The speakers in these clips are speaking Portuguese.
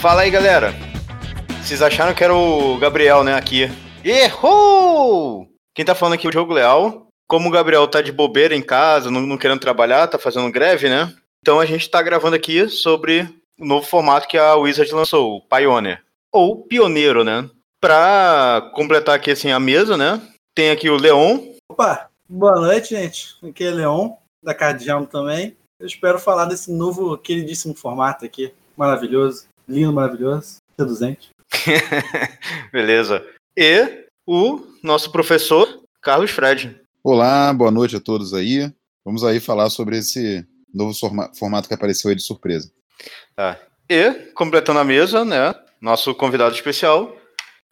Fala aí, galera. Vocês acharam que era o Gabriel, né, aqui? Errou! Quem tá falando aqui é o Diogo Leal. Como o Gabriel tá de bobeira em casa, não, não querendo trabalhar, tá fazendo greve, né? Então a gente tá gravando aqui sobre o novo formato que a Wizard lançou, o Pioneer. Ou Pioneiro, né? Pra completar aqui assim a mesa, né? Tem aqui o Leon. Opa, boa noite, gente. Aqui é Leon, da Cardiamo também. Eu espero falar desse novo, queridíssimo formato aqui. Maravilhoso, lindo, maravilhoso, seduzente. Beleza. E o nosso professor, Carlos Fred. Olá, boa noite a todos aí. Vamos aí falar sobre esse novo formato que apareceu aí de surpresa. Tá. E, completando a mesa, né, nosso convidado especial,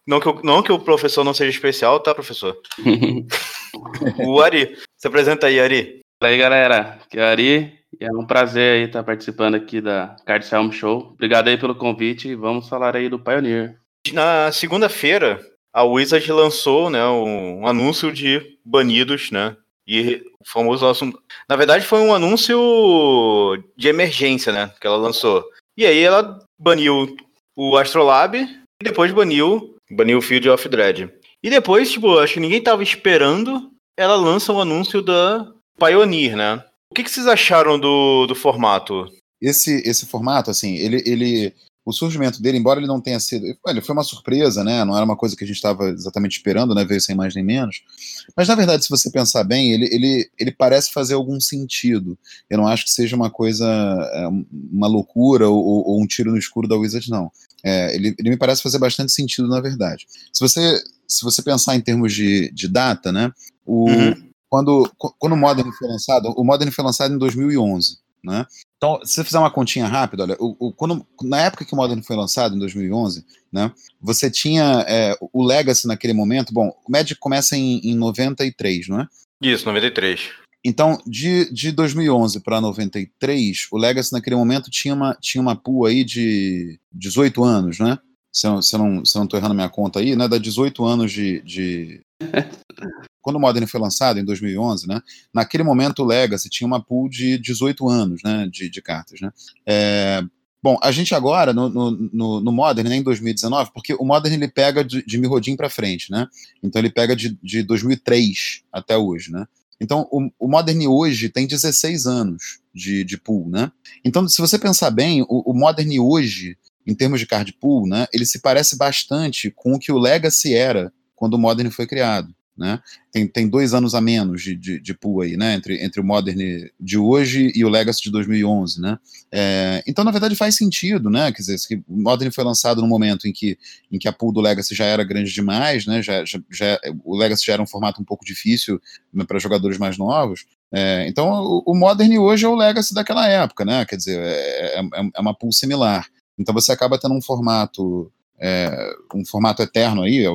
não que, o, não que o professor não seja especial, tá, professor? o Ari. Se apresenta aí, Ari. Fala aí, galera. Aqui é o Ari. E é um prazer aí estar participando aqui da Card Helm Show. Obrigado aí pelo convite. Vamos falar aí do Pioneer. Na segunda-feira, a Wizard lançou né, um anúncio de banidos, né? E o famoso assunto. Na verdade, foi um anúncio de emergência, né? Que ela lançou. E aí ela baniu o Astrolab e depois baniu, baniu o Field of Dread. E depois, tipo, acho que ninguém tava esperando, ela lança o um anúncio da Pioneer, né? O que, que vocês acharam do, do formato? Esse, esse formato, assim, ele, ele o surgimento dele, embora ele não tenha sido. Ele foi uma surpresa, né? Não era uma coisa que a gente estava exatamente esperando, né? Veio sem mais nem menos. Mas, na verdade, se você pensar bem, ele, ele, ele parece fazer algum sentido. Eu não acho que seja uma coisa, é, uma loucura ou, ou um tiro no escuro da Wizard, não. É, ele, ele me parece fazer bastante sentido, na verdade. Se você, se você pensar em termos de, de data, né? O, uhum. Quando, quando o Modern foi lançado, o Modern foi lançado em 2011. Né? Então, se você fizer uma continha rápida, olha, o, o, quando, na época que o Modern foi lançado, em 2011, né, você tinha é, o Legacy naquele momento. Bom, o Magic começa em, em 93, não é? Isso, 93. Então, de, de 2011 para 93, o Legacy naquele momento tinha uma, tinha uma pool aí de 18 anos, né? Se eu, se eu não estou errando minha conta aí, né? Dá 18 anos de, de, quando o Modern foi lançado, em 2011, né, naquele momento o Legacy tinha uma pool de 18 anos né, de, de cartas. Né. É, bom, a gente agora, no, no, no, Modern, né, em 2019, porque o Modern ele pega de, de para frente, né? Então ele pega de, de 2003 até hoje, né? Então, o, o Modern hoje tem 16 anos de, de pool, né? Então, se você pensar bem, o, o Modern hoje, em termos de card pool, né, ele se parece bastante com o que o Legacy era quando o Modern foi criado. Né? Tem, tem dois anos a menos de, de, de pool aí, né? Entre, entre o Modern de hoje e o Legacy de 2011, né? É, então, na verdade, faz sentido, né? Quer dizer, que o Modern foi lançado no momento em que, em que a pool do Legacy já era grande demais, né? Já, já, já o Legacy já era um formato um pouco difícil né, para jogadores mais novos. É, então, o, o, Modern hoje é o Legacy daquela época, né? Quer dizer, é, é, é uma pool similar. Então, você acaba tendo um formato é, um formato eterno aí,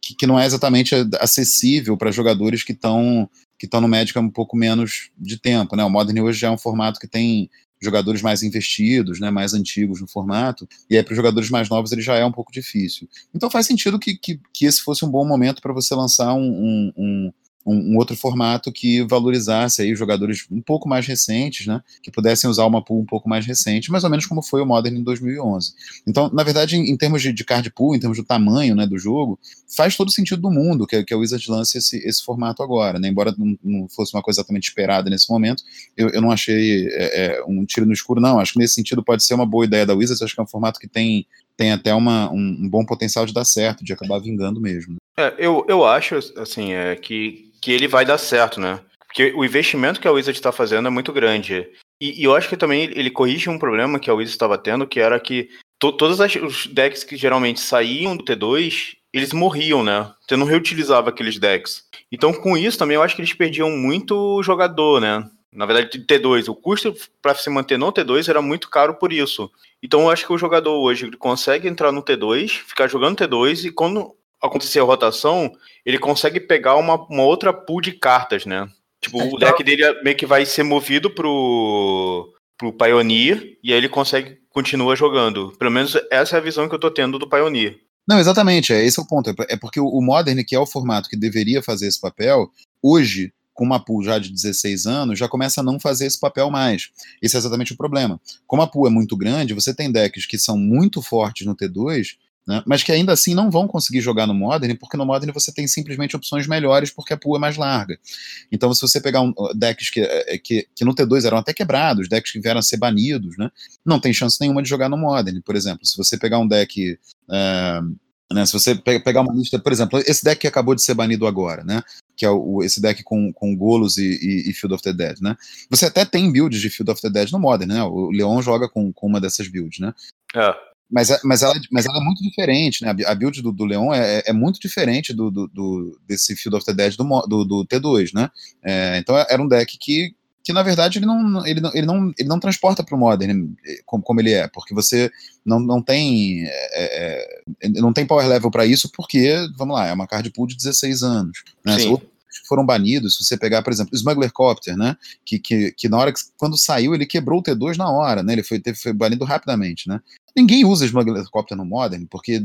que, que não é exatamente acessível para jogadores que estão que estão no Magic há um pouco menos de tempo, né? O Modern hoje já é um formato que tem jogadores mais investidos, né, mais antigos no formato, e aí para os jogadores mais novos ele já é um pouco difícil. Então faz sentido que, que, que esse fosse um bom momento para você lançar um, um, um, outro formato que valorizasse aí jogadores um pouco mais recentes, né, que pudessem usar uma pool um pouco mais recente, mais ou menos como foi o Modern em 2011. Então, na verdade, em, em termos de, de, card pool, em termos do tamanho né, do jogo, faz todo sentido do mundo que, que a Wizard lance esse, esse formato agora, né, embora não, não, fosse uma coisa exatamente esperada nesse momento, eu, eu não achei é, é, um tiro no escuro, não, acho que nesse sentido pode ser uma boa ideia da Wizard, acho que é um formato que tem, tem até uma, um, um bom potencial de dar certo, de acabar vingando mesmo. Né. É, eu, eu acho, assim, é, que que ele vai dar certo, né? Porque o investimento que a Wizard está fazendo é muito grande. E, e, eu acho que também ele corrige um problema que a Wizard estava tendo, que era que to, todos os decks que geralmente saíam do T2, eles morriam, né? Você não reutilizava aqueles decks. Então, com isso também, eu acho que eles perdiam muito jogador, né? Na verdade, de T2. O custo para se manter no T2 era muito caro por isso. Então, eu acho que o jogador hoje consegue entrar no T2, ficar jogando T2 e quando acontecer a rotação, ele consegue pegar uma, uma outra pool de cartas, né? Tipo, é, o deck então... dele meio que vai ser movido pro, pro Pioneer e aí ele consegue continua jogando. Pelo menos essa é a visão que eu tô tendo do Pioneer. Não, exatamente, é esse é o ponto. É porque o Modern, que é o formato que deveria fazer esse papel, hoje com uma pool já de 16 anos, já começa a não fazer esse papel mais. Esse é exatamente o problema. Como a pool é muito grande, você tem decks que são muito fortes no T2, né, mas que ainda assim não vão conseguir jogar no Modern, porque no Modern você tem simplesmente opções melhores porque a pool é mais larga. Então, se você pegar um, decks que, eh, que, que no T2 eram até quebrados, decks que vieram a ser banidos, né, não tem chance nenhuma de jogar no Modern. Por exemplo, se você pegar um deck. Uh, né, se você pegar uma lista, por exemplo, esse deck que acabou de ser banido agora, né? Que é o, esse deck com, com Golos e, e, e, Field of the Dead, né? Você até tem builds de Field of the Dead no Modern, né? O Leon joga com, com uma dessas builds, né? É. Mas, mas, ela, mas ela é muito diferente, né? A build do, do Leon é, é muito diferente do, do, do, desse Field of the Dead do, do, do T2, né? É, então é, era um deck que que na verdade ele não, ele não, ele não, ele não transporta para o Modern como, como ele é, porque você não, não tem é, é, não tem power level para isso, porque, vamos lá, é uma card pool de 16 anos. Né? Foram banidos, se você pegar, por exemplo, o Smuggler Copter, né, que, que, que na hora que, quando saiu, ele quebrou o T2 na hora, né, ele foi, teve, foi banido rapidamente, né. Ninguém usa Smuggler Copter no Modern, porque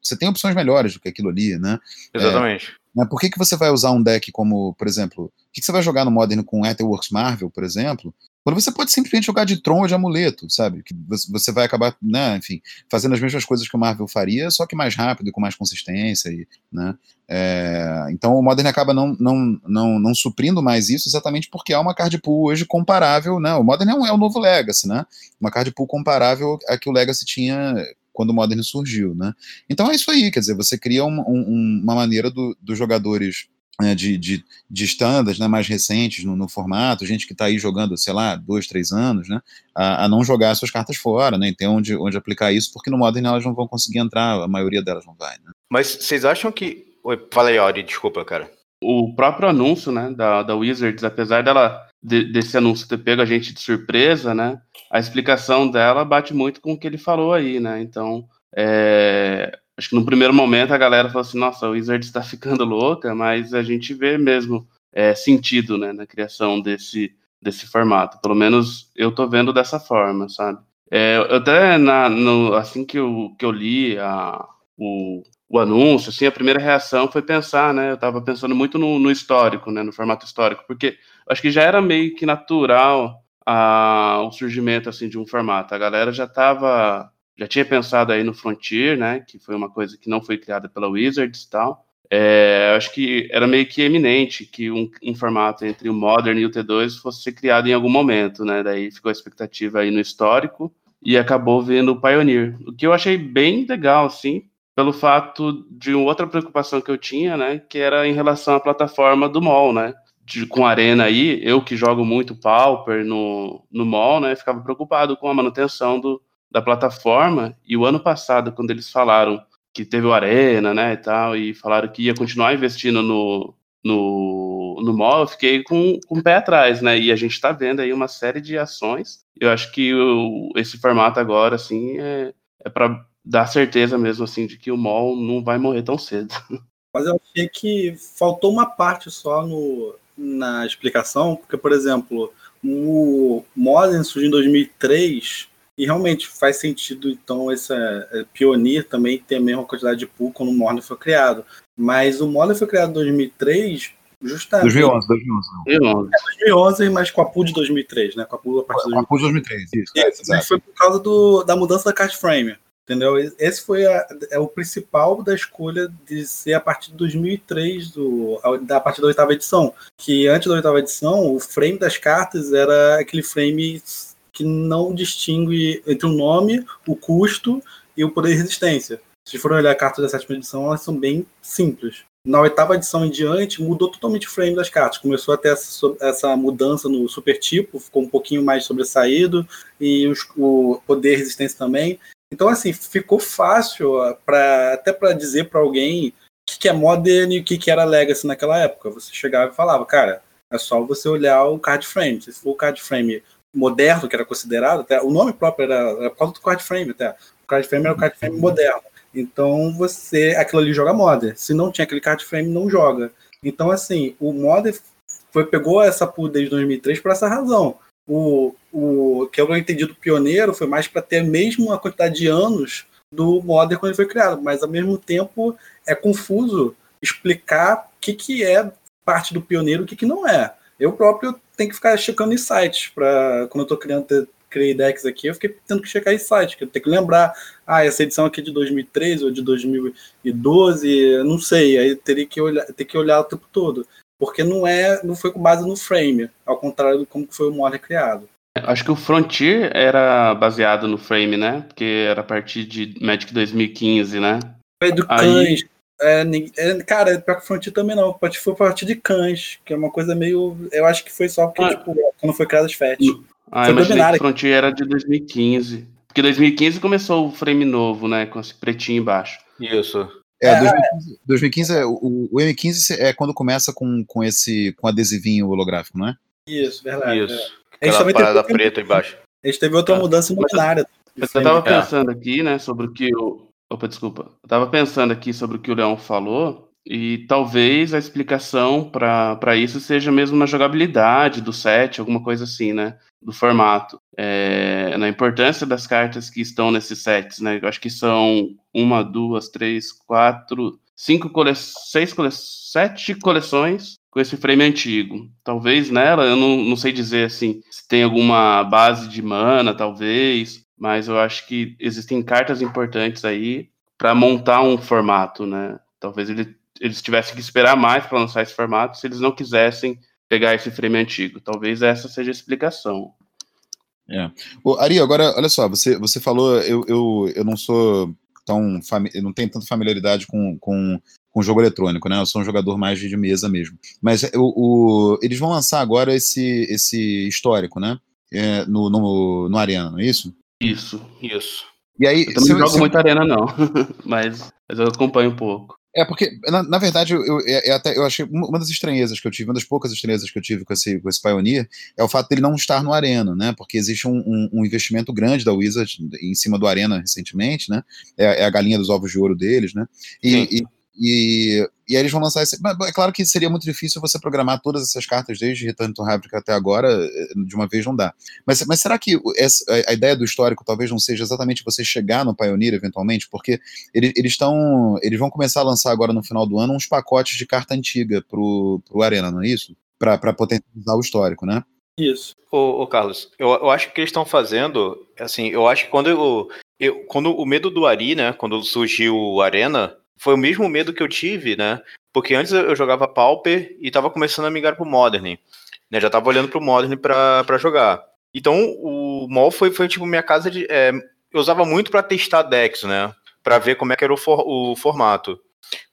você tem opções melhores do que aquilo ali, né. Exatamente. É, né? Por que, que você vai usar um deck como, por exemplo, o que, que você vai jogar no Modern com Etherworks Marvel, por exemplo, quando você pode simplesmente jogar de Tron ou de amuleto, sabe? Que você vai acabar, né, enfim, fazendo as mesmas coisas que o Marvel faria, só que mais rápido e com mais consistência, e, né? É, então o Modern acaba não, não, não, não suprindo mais isso exatamente porque há uma card pool hoje comparável, né? O Modern é, um, é o novo Legacy, né? Uma card pool comparável a que o Legacy tinha quando o Modern surgiu, né? Então é isso aí, quer dizer, você cria um, um, uma maneira do, dos jogadores né, de, de, de standards né, mais recentes no, no, formato, gente que está aí jogando, sei lá, dois, três anos, né, a, a, não jogar suas cartas fora, né, e ter onde, onde aplicar isso, porque no Modern elas não vão conseguir entrar, a maioria delas não vai. Né. Mas vocês acham que. Oi, fala aí, Auri, desculpa, cara. O próprio anúncio né, da, da Wizards, apesar dela de, desse anúncio ter pego a gente de surpresa, né, a explicação dela bate muito com o que ele falou aí, né, então. É, acho que no primeiro momento a galera falou assim, nossa, o Wizard está ficando louca, mas a gente vê mesmo é, sentido né, na criação desse, desse formato. Pelo menos eu tô vendo dessa forma, sabe? É, eu até na, no, assim que eu, que eu li a, o, o anúncio, assim, a primeira reação foi pensar, né? Eu estava pensando muito no, no, histórico, né? No formato histórico, porque acho que já era meio que natural a, o surgimento assim de um formato. A galera já estava já tinha pensado aí no Frontier, né, que foi uma coisa que não foi criada pela Wizards e tal. É, acho que era meio que eminente que um, um, formato entre o Modern e o T2 fosse ser criado em algum momento, né? Daí ficou a expectativa aí no histórico e acabou vendo o Pioneer, o que eu achei bem legal, assim, pelo fato de outra preocupação que eu tinha, né, que era em relação à plataforma do mall, né? De, com arena aí, eu que jogo muito Pauper no, no mall, né, ficava preocupado com a manutenção do, da plataforma. E o ano passado, quando eles falaram que teve o Arena, né, e tal, e falaram que ia continuar investindo no, no, no mall, eu fiquei com, com o pé atrás, né, e a gente está vendo aí uma série de ações. Eu acho que o, esse formato agora, assim, é, é para dar certeza mesmo, assim, de que o mall não vai morrer tão cedo. Mas eu achei que faltou uma parte só no, na explicação, porque, por exemplo, o Modern surgiu em 2003 e realmente faz sentido, então, esse é, Pioneer também ter a mesma quantidade de pool quando o Modern foi criado. Mas o Modern foi criado em 2003, justamente. 2011, 2011. 2011. É, 2011, mas com a pool de 2003, né? Com a pool a partir de 2003. A pool de 2003, isso. É, foi por causa do, da mudança da card frame. Entendeu? Esse foi a, é o principal da escolha de ser a partir de 2003, do, a, a partir da oitava edição. Que antes da oitava edição, o frame das cartas era aquele frame que não distingue entre o nome, o custo e o poder de resistência. Se for olhar cartas da sétima edição, elas são bem simples. Na oitava edição em diante, mudou totalmente o frame das cartas. Começou a ter essa, essa mudança no super tipo, ficou um pouquinho mais sobressaído, e os, o poder de resistência também. Então, assim, ficou fácil pra, até para dizer para alguém o que, que é Modern e o que, que era Legacy naquela época. Você chegava e falava, cara, é só você olhar o card frame. Se for o card frame moderno, que era considerado, até o nome próprio era, era por causa do card frame, até. O card frame era o card frame moderno. Então você, aquilo ali joga modern. Se não tinha aquele card frame, não joga. Então, assim, o modern foi, pegou essa pool desde 2003 por essa razão. O, o que eu entendi do pioneiro foi mais para ter mesmo a quantidade de anos do modern quando ele foi criado, mas ao mesmo tempo é confuso explicar o que, que é parte do pioneiro, o que, que não é. Eu próprio tenho que ficar checando em sites para quando eu estou criando criei decks aqui, eu fiquei tendo que checar em sites, que eu tenho que lembrar, ah, essa edição aqui é de 2013 ou de 2012, não sei, aí teria que olhar, ter que olhar o tempo todo, porque não é, não foi com base no frame, ao contrário de como foi o Modern criado. Acho que o Frontier era baseado no frame, né? Porque era a partir de Magic 2015, né? Foi do Aí... Cães. É, é, cara, pior que o Frontier também não. Foi a partir de Cães, que é uma coisa meio. Eu acho que foi só porque, ah. tipo, quando foi criado as FET. Ah, foi imaginei que Frontier era de 2015. Porque 2015 começou o frame novo, né? Com esse pretinho embaixo. Isso. É, 2015, 2015 é, o, o, M15 é quando começa com, com esse com adesivinho holográfico, não é? Isso, verdade. Isso. É. Aquela parada teve, preta embaixo. A gente teve outra ah. mudança imobiliária. Eu tava pensando aqui, né, sobre o que o. Opa, desculpa. Eu tava pensando aqui sobre o que o Leão falou, e talvez a explicação para isso seja mesmo na jogabilidade do set, alguma coisa assim, né? Do formato. É, na importância das cartas que estão nesses sets, né? Eu acho que são uma, duas, três, quatro, cinco cole... seis cole... sete coleções com esse frame antigo. Talvez nela, eu não, não sei dizer assim, se tem alguma base de mana, talvez, mas eu acho que existem cartas importantes aí para montar um formato, né? Talvez ele, eles tivessem que esperar mais para lançar esse formato se eles não quisessem pegar esse frame antigo. Talvez essa seja a explicação. É. Ô, Ari, agora, olha só, você, você falou, eu, eu, eu não sou tão, eu não tenho tanta familiaridade com, com com jogo eletrônico, né? Eu sou um jogador mais de mesa mesmo. Mas o, o eles vão lançar agora esse, esse histórico, né? É, no, no, no Arena, não é isso? Isso, isso. E aí, eu também não jogo muito Arena, não, mas, mas eu acompanho um pouco. É, porque, na, na verdade, eu, eu, é, é até, eu achei uma das estranhezas que eu tive, uma das poucas estranhezas que eu tive com esse, com esse Pioneer, é o fato dele não estar no Arena, né? Porque existe um, um, um investimento grande da Wizard em cima do Arena recentemente, né? É, é, a galinha dos ovos de ouro deles, né? E, e, e, e aí eles vão lançar esse. É claro que seria muito difícil você programar todas essas cartas desde Return to Ravnica até agora, eh, de uma vez não dá. Mas, mas será que essa, a ideia do histórico talvez não seja exatamente você chegar no Pioneer eventualmente? Porque eles estão. Eles vão começar a lançar agora no final do ano uns pacotes de carta antiga pro, pro Arena, não é isso? Para potencializar o histórico, né? Isso. Ô, ô Carlos, eu, eu acho que eles estão fazendo, assim, eu acho que quando eu, eu, quando o medo do Ari, né, quando surgiu o Arena, foi o mesmo medo que eu tive, né? Porque antes eu jogava Pauper e tava começando a migrar pro Modern. Né? Já tava olhando pro Modern pra, jogar. Então o MOL foi, foi tipo minha casa de. É, eu usava muito para testar decks, né? Pra ver como é que era o, for, o formato.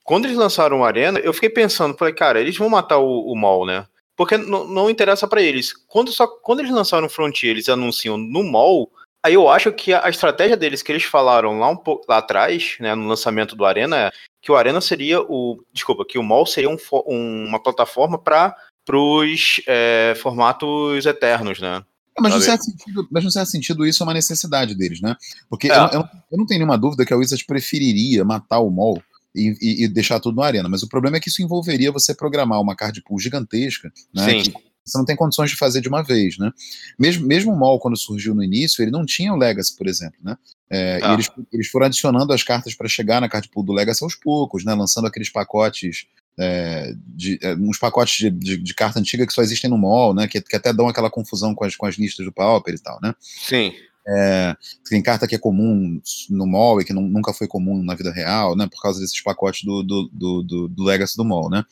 Quando eles lançaram o Arena, eu fiquei pensando, falei, cara, eles vão matar o, o MOL, né? Porque não interessa para eles. Quando, só, quando eles lançaram o Frontier, eles anunciam no MOL, Aí eu acho que a estratégia deles que eles falaram lá um pouco lá atrás, né, no lançamento do Arena, é que o Arena seria o, desculpa, que o Mall seria um, uma plataforma para os é, formatos eternos, né? É, mas, no certo sentido, mas no certo sentido, isso é uma necessidade deles, né? Porque é. eu, eu, eu, não tenho nenhuma dúvida que a Wizards preferiria matar o Mall e, e, e, deixar tudo no Arena, mas o problema é que isso envolveria você programar uma card pool gigantesca, né? Sim. Que, você não tem condições de fazer de uma vez, né? Mesmo, mesmo o MOL, quando surgiu no início, ele não tinha o Legacy, por exemplo, né? É, ah. Eles, eles foram adicionando as cartas para chegar na card pool do Legacy aos poucos, né? Lançando aqueles pacotes, é, de, é, uns pacotes de, de, de, carta antiga que só existem no MOL, né? Que, que até dão aquela confusão com as, com as listas do Pauper e tal, né? Sim. É, tem carta que é comum no mall e que não, nunca foi comum na vida real, né? Por causa desses pacotes do, do, do, do, do Legacy do mall, né?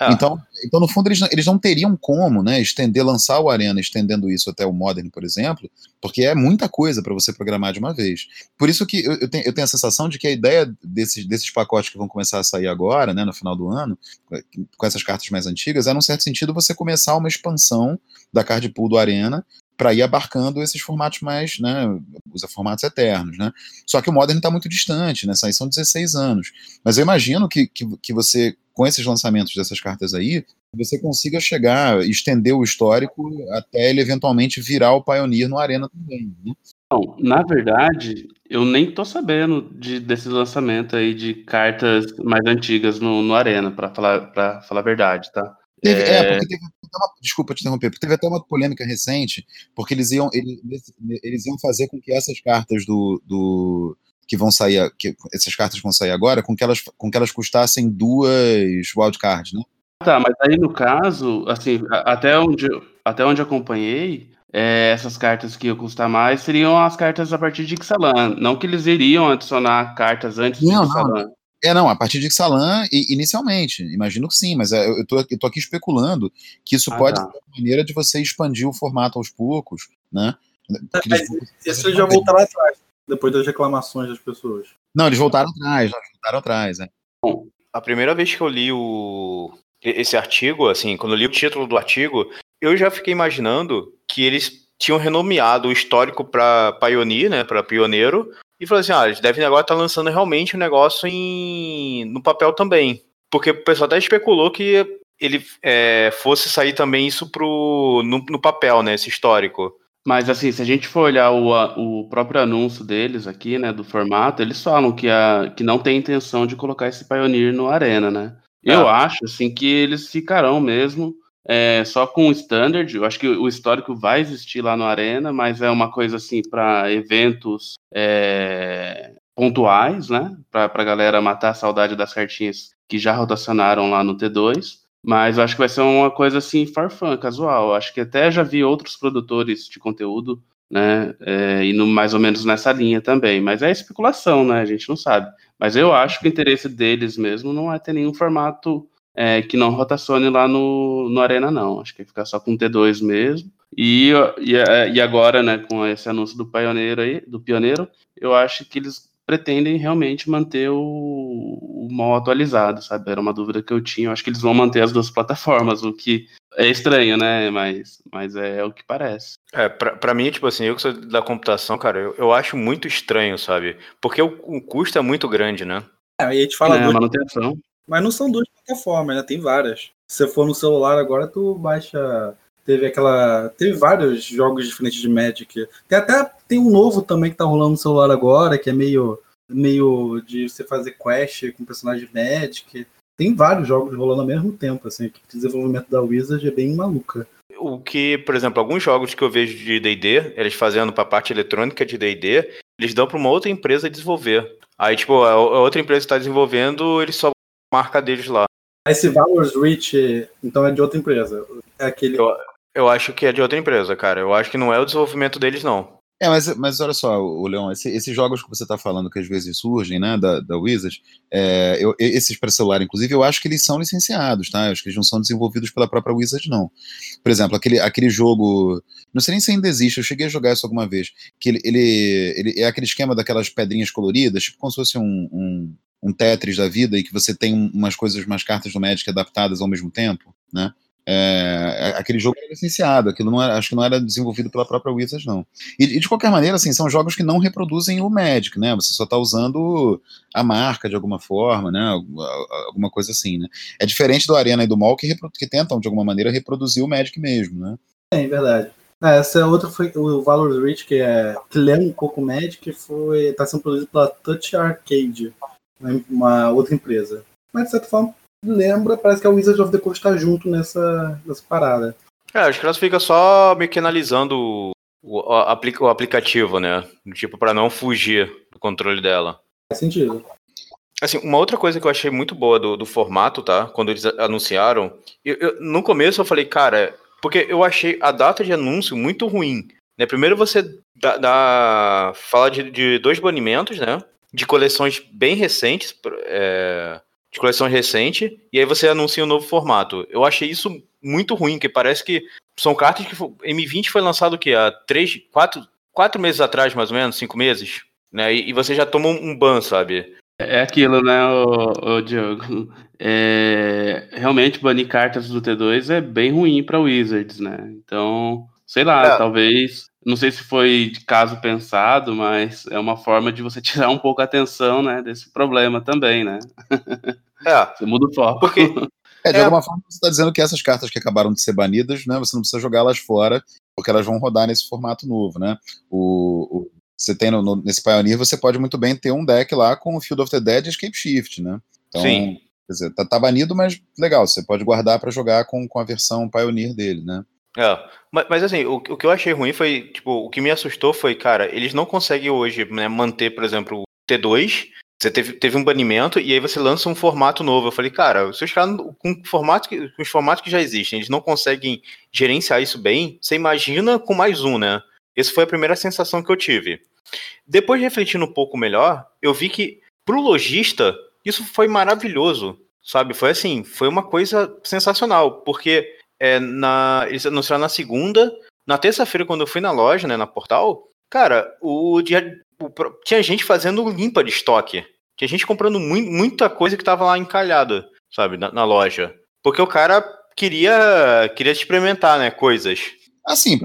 Ah. Então, então, no fundo, eles, eles não teriam como, né? Estender, lançar o Arena, estendendo isso até o Modern, por exemplo, porque é muita coisa para você programar de uma vez. Por isso que eu, eu, tenho, eu tenho a sensação de que a ideia desses, desses pacotes que vão começar a sair agora, né? No final do ano, com essas cartas mais antigas, é, num certo sentido, você começar uma expansão da card pool do Arena para ir abarcando esses formatos mais, né, os formatos eternos, né? Só que o Modern está muito distante, né? Aí são 16 anos. Mas eu imagino que, que, que você, com esses lançamentos dessas cartas aí, você consiga chegar, estender o histórico até ele eventualmente virar o Pioneer no Arena também. Né? Não, na verdade, eu nem tô sabendo de, desse lançamento aí de cartas mais antigas no, no Arena, para falar, pra falar a verdade, tá? Teve, é... é... porque teve uma, desculpa te interromper, porque teve até uma polêmica recente, porque eles iam, eles, eles iam fazer com que essas cartas do, do que vão sair, que essas cartas vão sair agora, com que elas, com que elas custassem duas wildcards, né? Tá, mas aí no caso, assim, até onde, até onde acompanhei, é, essas cartas que iam custar mais seriam as cartas a partir de Ixalan. Não que eles iriam adicionar cartas antes não, de Ixalan. Não. É, não, a partir de Ixalan, inicialmente, imagino que sim, mas é, eu tô, eu tô aqui especulando que isso ah, pode tá. ser uma maneira de você expandir o formato aos poucos, né? Porque eles, isso já voltaram atrás, depois das reclamações das pessoas. Não, eles voltaram atrás, eles voltaram atrás, é. Bom, a primeira vez que eu li o, esse artigo, assim, quando eu li o título do artigo, eu já fiquei imaginando que eles tinham renomeado o histórico para Pioneer, né, para pioneiro, e falou assim, ah, eles devem agora estar tá lançando realmente o um negócio em, no papel também. Porque o pessoal até especulou que ele é, fosse sair também isso pro, no, no, papel, né, esse histórico. Mas assim, se a gente for olhar o, o próprio anúncio deles aqui, né, do formato, eles falam que, a, que não tem intenção de colocar esse Pioneer no Arena, né? Eu ah. acho, assim, que eles ficarão mesmo é, só com o Standard. Eu acho que o histórico vai existir lá no Arena, mas é uma coisa, assim, para eventos é, pontuais, né? Para a galera matar a saudade das cartinhas que já rotacionaram lá no T2. Mas eu acho que vai ser uma coisa, assim, farfã, casual. Eu acho que até já vi outros produtores de conteúdo né? É, indo mais ou menos nessa linha também. Mas é especulação, né? A gente não sabe. Mas eu acho que o interesse deles mesmo não é ter nenhum formato é, que não rotacione lá no, no Arena, não. Acho que ficar só com T2 mesmo. E, e, é, e agora, né, com esse anúncio do Pioneiro aí, do Pioneiro, eu acho que eles pretendem realmente manter o, o mal atualizado, sabe? Era uma dúvida que eu tinha. Eu acho que eles vão manter as duas plataformas, o que é estranho, né? Mas, mas é, é o que parece. É, pra, pra mim, tipo assim, eu que sou da computação, cara, eu, eu acho muito estranho, sabe? Porque o, o custo é muito grande, né? É, aí a gente fala. É, duas... manutenção. Mas não são duas plataformas, né? Tem várias. Se você for no celular agora, tu baixa. Teve aquela. Teve vários jogos diferentes de Magic. Tem até. Tem um novo também que tá rolando no celular agora, que é meio. Meio de você fazer quest com personagem Magic. Tem vários jogos rolando ao mesmo tempo, assim. O desenvolvimento da Wizard é bem maluca. O que, por exemplo, alguns jogos que eu vejo de DD, eles fazendo para a parte eletrônica de DD, eles dão para uma outra empresa desenvolver. Aí, tipo, a outra empresa está desenvolvendo, eles só marca deles lá. Esse Valor's Reach, então, é de outra empresa? É aquele... Eu, eu acho que é de outra empresa, cara. Eu acho que não é o desenvolvimento deles, não. É, mas, mas olha só, o Leão, esse, esses jogos que você está falando que às vezes surgem, né, da, da Wizards, é, eu, esses para celular, inclusive, eu acho que eles são licenciados, tá? Eu acho que eles não são desenvolvidos pela própria Wizards, não. Por exemplo, aquele, aquele jogo, não sei nem se ainda existe, eu cheguei a jogar isso alguma vez, que ele, ele, ele é aquele esquema daquelas pedrinhas coloridas, tipo como se fosse um, um, um Tetris da vida, e que você tem umas coisas, umas cartas do Magic adaptadas ao mesmo tempo, né? É, aquele jogo era licenciado, aquilo não era, acho que não era desenvolvido pela própria Wizards, não. E, e, de qualquer maneira, assim, são jogos que não reproduzem o Magic, né? Você só está usando a marca de alguma forma, né? Alguma coisa assim, né? É diferente do Arena e do Mall que, que tentam, de alguma maneira, reproduzir o Magic mesmo, né? É, é verdade. Ah, essa outra foi o Valor's Reach, que é que lembra um pouco Magic, foi está sendo produzido pela Touch Arcade, uma outra empresa. Mas de certa forma lembra, parece que a Wizard of the Coast tá junto nessa, nessa parada. É, acho que elas ficam só meio que analisando o, o, o aplicativo, né? Tipo, para não fugir do controle dela. Faz sentido. Assim, uma outra coisa que eu achei muito boa do, do formato, tá? Quando eles anunciaram, eu, eu, no começo eu falei, cara, porque eu achei a data de anúncio muito ruim. Né? Primeiro você dá, dá fala de, de, dois banimentos, né? De coleções bem recentes, é, de coleção recente, e aí você anuncia um novo formato. Eu achei isso muito ruim, que parece que são cartas que M20 foi lançado o quê? Há três, quatro, quatro meses atrás, mais ou menos, cinco meses, né? E, e você já toma um, ban, sabe? É aquilo, né, o, o Diogo? É, realmente banir cartas do T2 é bem ruim para Wizards, né? Então, sei lá, é. talvez não sei se foi de caso pensado, mas é uma forma de você tirar um pouco a atenção, né, desse problema também, né? É. Você muda o foco. Porque, é, de é. alguma forma você está dizendo que essas cartas que acabaram de ser banidas, né, você não precisa jogá-las fora, porque elas vão rodar nesse formato novo, né? O, o você tem no, no, nesse Pioneer, você pode muito bem ter um deck lá com o Field of the Dead e Escape Shift, né? Então, Sim. Quer dizer, tá, tá banido, mas legal, você pode guardar para jogar com, com a versão Pioneer dele, né? É, mas, mas assim, o, o, que eu achei ruim foi, tipo, o que me assustou foi, cara, eles não conseguem hoje né, manter, por exemplo, o T2 Você teve, teve um banimento e aí você lança um formato novo. Eu falei, cara, se os caras com, formato que, com os formatos que já existem, eles não conseguem gerenciar isso bem, você imagina com mais um, né? Essa foi a primeira sensação que eu tive. Depois, refletindo um pouco melhor, eu vi que pro lojista, isso foi maravilhoso, sabe? Foi assim, foi uma coisa sensacional, porque é, na, eles anunciaram na segunda, na terça-feira, quando eu fui na loja, né, na portal, cara, o dia, tinha gente fazendo limpa de estoque. Tinha gente comprando mu muita coisa que tava lá encalhada, sabe, na, na, loja. Porque o cara queria, queria experimentar, né, coisas. Assim,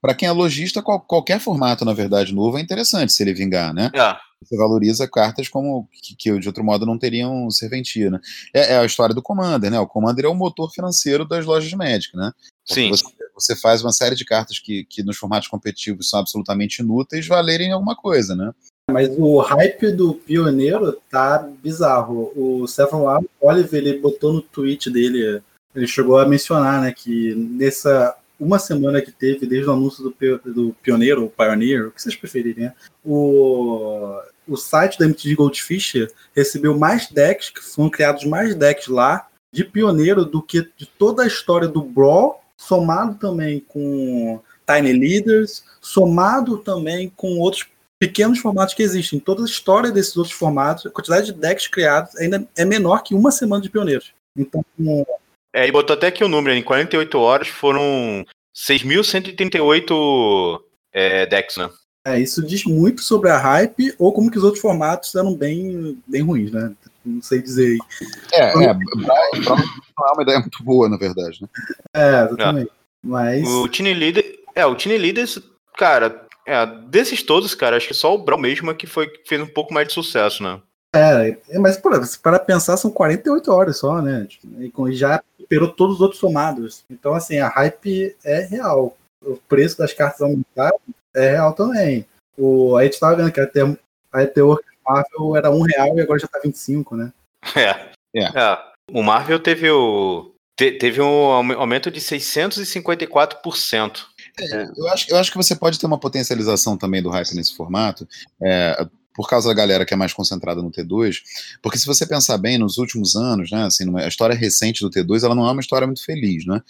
para quem é lojista, qual, qualquer formato, na verdade, novo é interessante se ele vingar, né? É. Você valoriza cartas como que, que, de outro modo não teriam serventia, né? É, é, a história do Commander, né? O Commander é o motor financeiro das lojas de Magic, né? Sim. Você, você, faz uma série de cartas que, que nos formatos competitivos são absolutamente inúteis valerem alguma coisa, né? Mas o hype do pioneiro tá bizarro. O Stephen Oliver, ele botou no tweet dele, ele chegou a mencionar, né, que nessa uma semana que teve, desde o anúncio do, do Pioneiro, o Pioneer, o que vocês preferirem, né? o, o site da MTG Goldfish recebeu mais decks, que foram criados mais decks lá, de Pioneiro do que de toda a história do Brawl, somado também com Tiny Leaders, somado também com outros pequenos formatos que existem. Toda a história desses outros formatos, a quantidade de decks criados ainda é menor que uma semana de Pioneiros. Então, é, e botou até aqui o número, em 48 horas foram 6.138 é, decks, né? É, isso diz muito sobre a hype ou como que os outros formatos eram bem, bem ruins, né? Não sei dizer aí. É, é, não é uma ideia muito boa, na verdade, né? É, exatamente. É. Mas... O Tiny Leader, é, o Tiny Leaders, cara, é, desses todos, cara, acho que só o Brawl mesmo é que foi, fez um pouco mais de sucesso, né? É, é mas pô, para pensar são 48 horas só, né? Tipo, e já superou todos os outros somados. Então, assim, a hype é real. O preço das cartas aumentaram é real também. O, a gente tava vendo que até a ETO Marvel era um real e agora já tá 25, né? É. é. é. O Marvel teve o. Te, teve um aumento de 654%. É, eu, acho, eu acho que você pode ter uma potencialização também do hype nesse formato. É, por causa da galera que é mais concentrada no T2, porque se você pensar bem, nos últimos anos, né, assim, a história recente do T2, ela não é uma história muito feliz, né,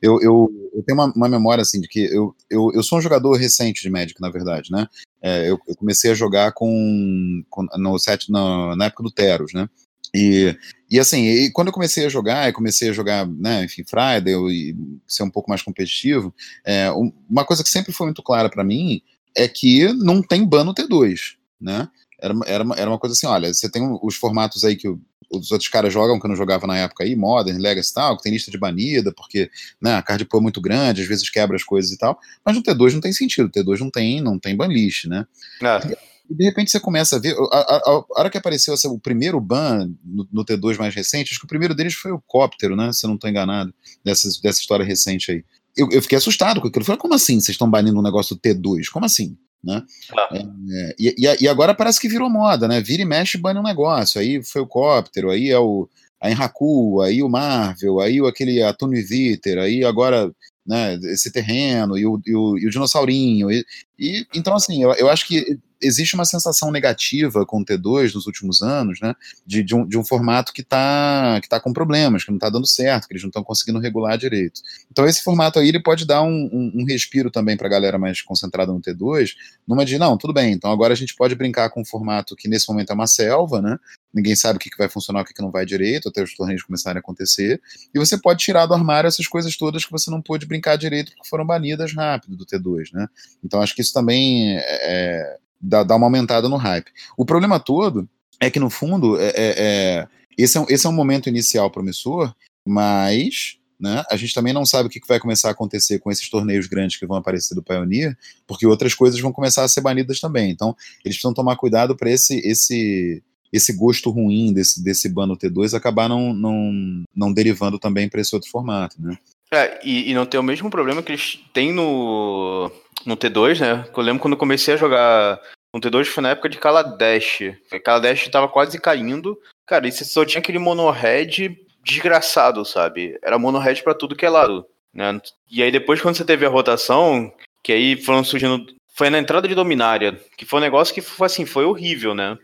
eu, eu, eu tenho uma, uma, memória, assim, de que eu, eu, eu sou um jogador recente de Magic, na verdade, né, é, eu, eu, comecei a jogar com, com no set, na, na época do Teros, né, e, e assim, e quando eu comecei a jogar, eu comecei a jogar, né, enfim, Friday, eu, e ser um pouco mais competitivo, é, uma coisa que sempre foi muito clara para mim é que não tem ban no T2, né? Era, era, uma, era uma coisa assim, olha, você tem os formatos aí que os outros caras jogam, que eu não jogava na época aí, Modern, Legacy e tal, que tem lista de banida, porque né, a card pool é muito grande, às vezes quebra as coisas e tal, mas no T2 não tem sentido, o T2 não tem, não tem banlist, né? É. E de repente você começa a ver, a, a, a hora que apareceu o primeiro ban no, no, T2 mais recente, acho que o primeiro deles foi o Cóptero, né, se eu não estou enganado, dessa, dessa história recente aí. Eu, eu, fiquei assustado com aquilo, eu falei, como assim vocês estão banindo um negócio do T2? Como assim? Né? Claro. É, e, e, agora parece que virou moda, né? Vira e mexe bane um negócio. Aí foi o Cóptero, aí é o a Enraku, aí o Marvel, aí o, aquele Atune Viter, aí agora né, esse terreno e o, e o, e o dinossaurinho. E, e, então, assim, eu, eu acho que existe uma sensação negativa com o T2 nos últimos anos, né, de, de, um, de um formato que está que tá com problemas, que não está dando certo, que eles não estão conseguindo regular direito. Então esse formato aí ele pode dar um, um, um respiro também para a galera mais concentrada no T2, numa de, não, tudo bem, então agora a gente pode brincar com um formato que nesse momento é uma selva, né, ninguém sabe o que, vai funcionar, o que, que não vai direito, até os torneios começarem a acontecer, e você pode tirar do armário essas coisas todas que você não pôde brincar direito porque foram banidas rápido do T2, né? Então acho que isso também é, é dá, dá uma aumentada no hype. O problema todo é que, no fundo, é, é, é esse, é esse é um momento inicial promissor, mas né, a gente também não sabe o que vai começar a acontecer com esses torneios grandes que vão aparecer do Pioneer, porque outras coisas vão começar a ser banidas também. Então, eles precisam tomar cuidado para esse, esse, esse gosto ruim desse, desse ban no T2 acabar não, não, não derivando também para esse outro formato. Né? É, e, e, não tem o mesmo problema que eles têm no, no T2, né? Eu lembro quando eu comecei a jogar no T2 foi na época de Kaladesh. Kaladesh tava quase caindo. Cara, e você só tinha aquele monohead desgraçado, sabe? Era monohead para tudo que é lado. Né? E aí depois quando você teve a rotação, que aí foram surgindo. Foi na entrada de Dominária, que foi um negócio que foi assim, foi horrível, né?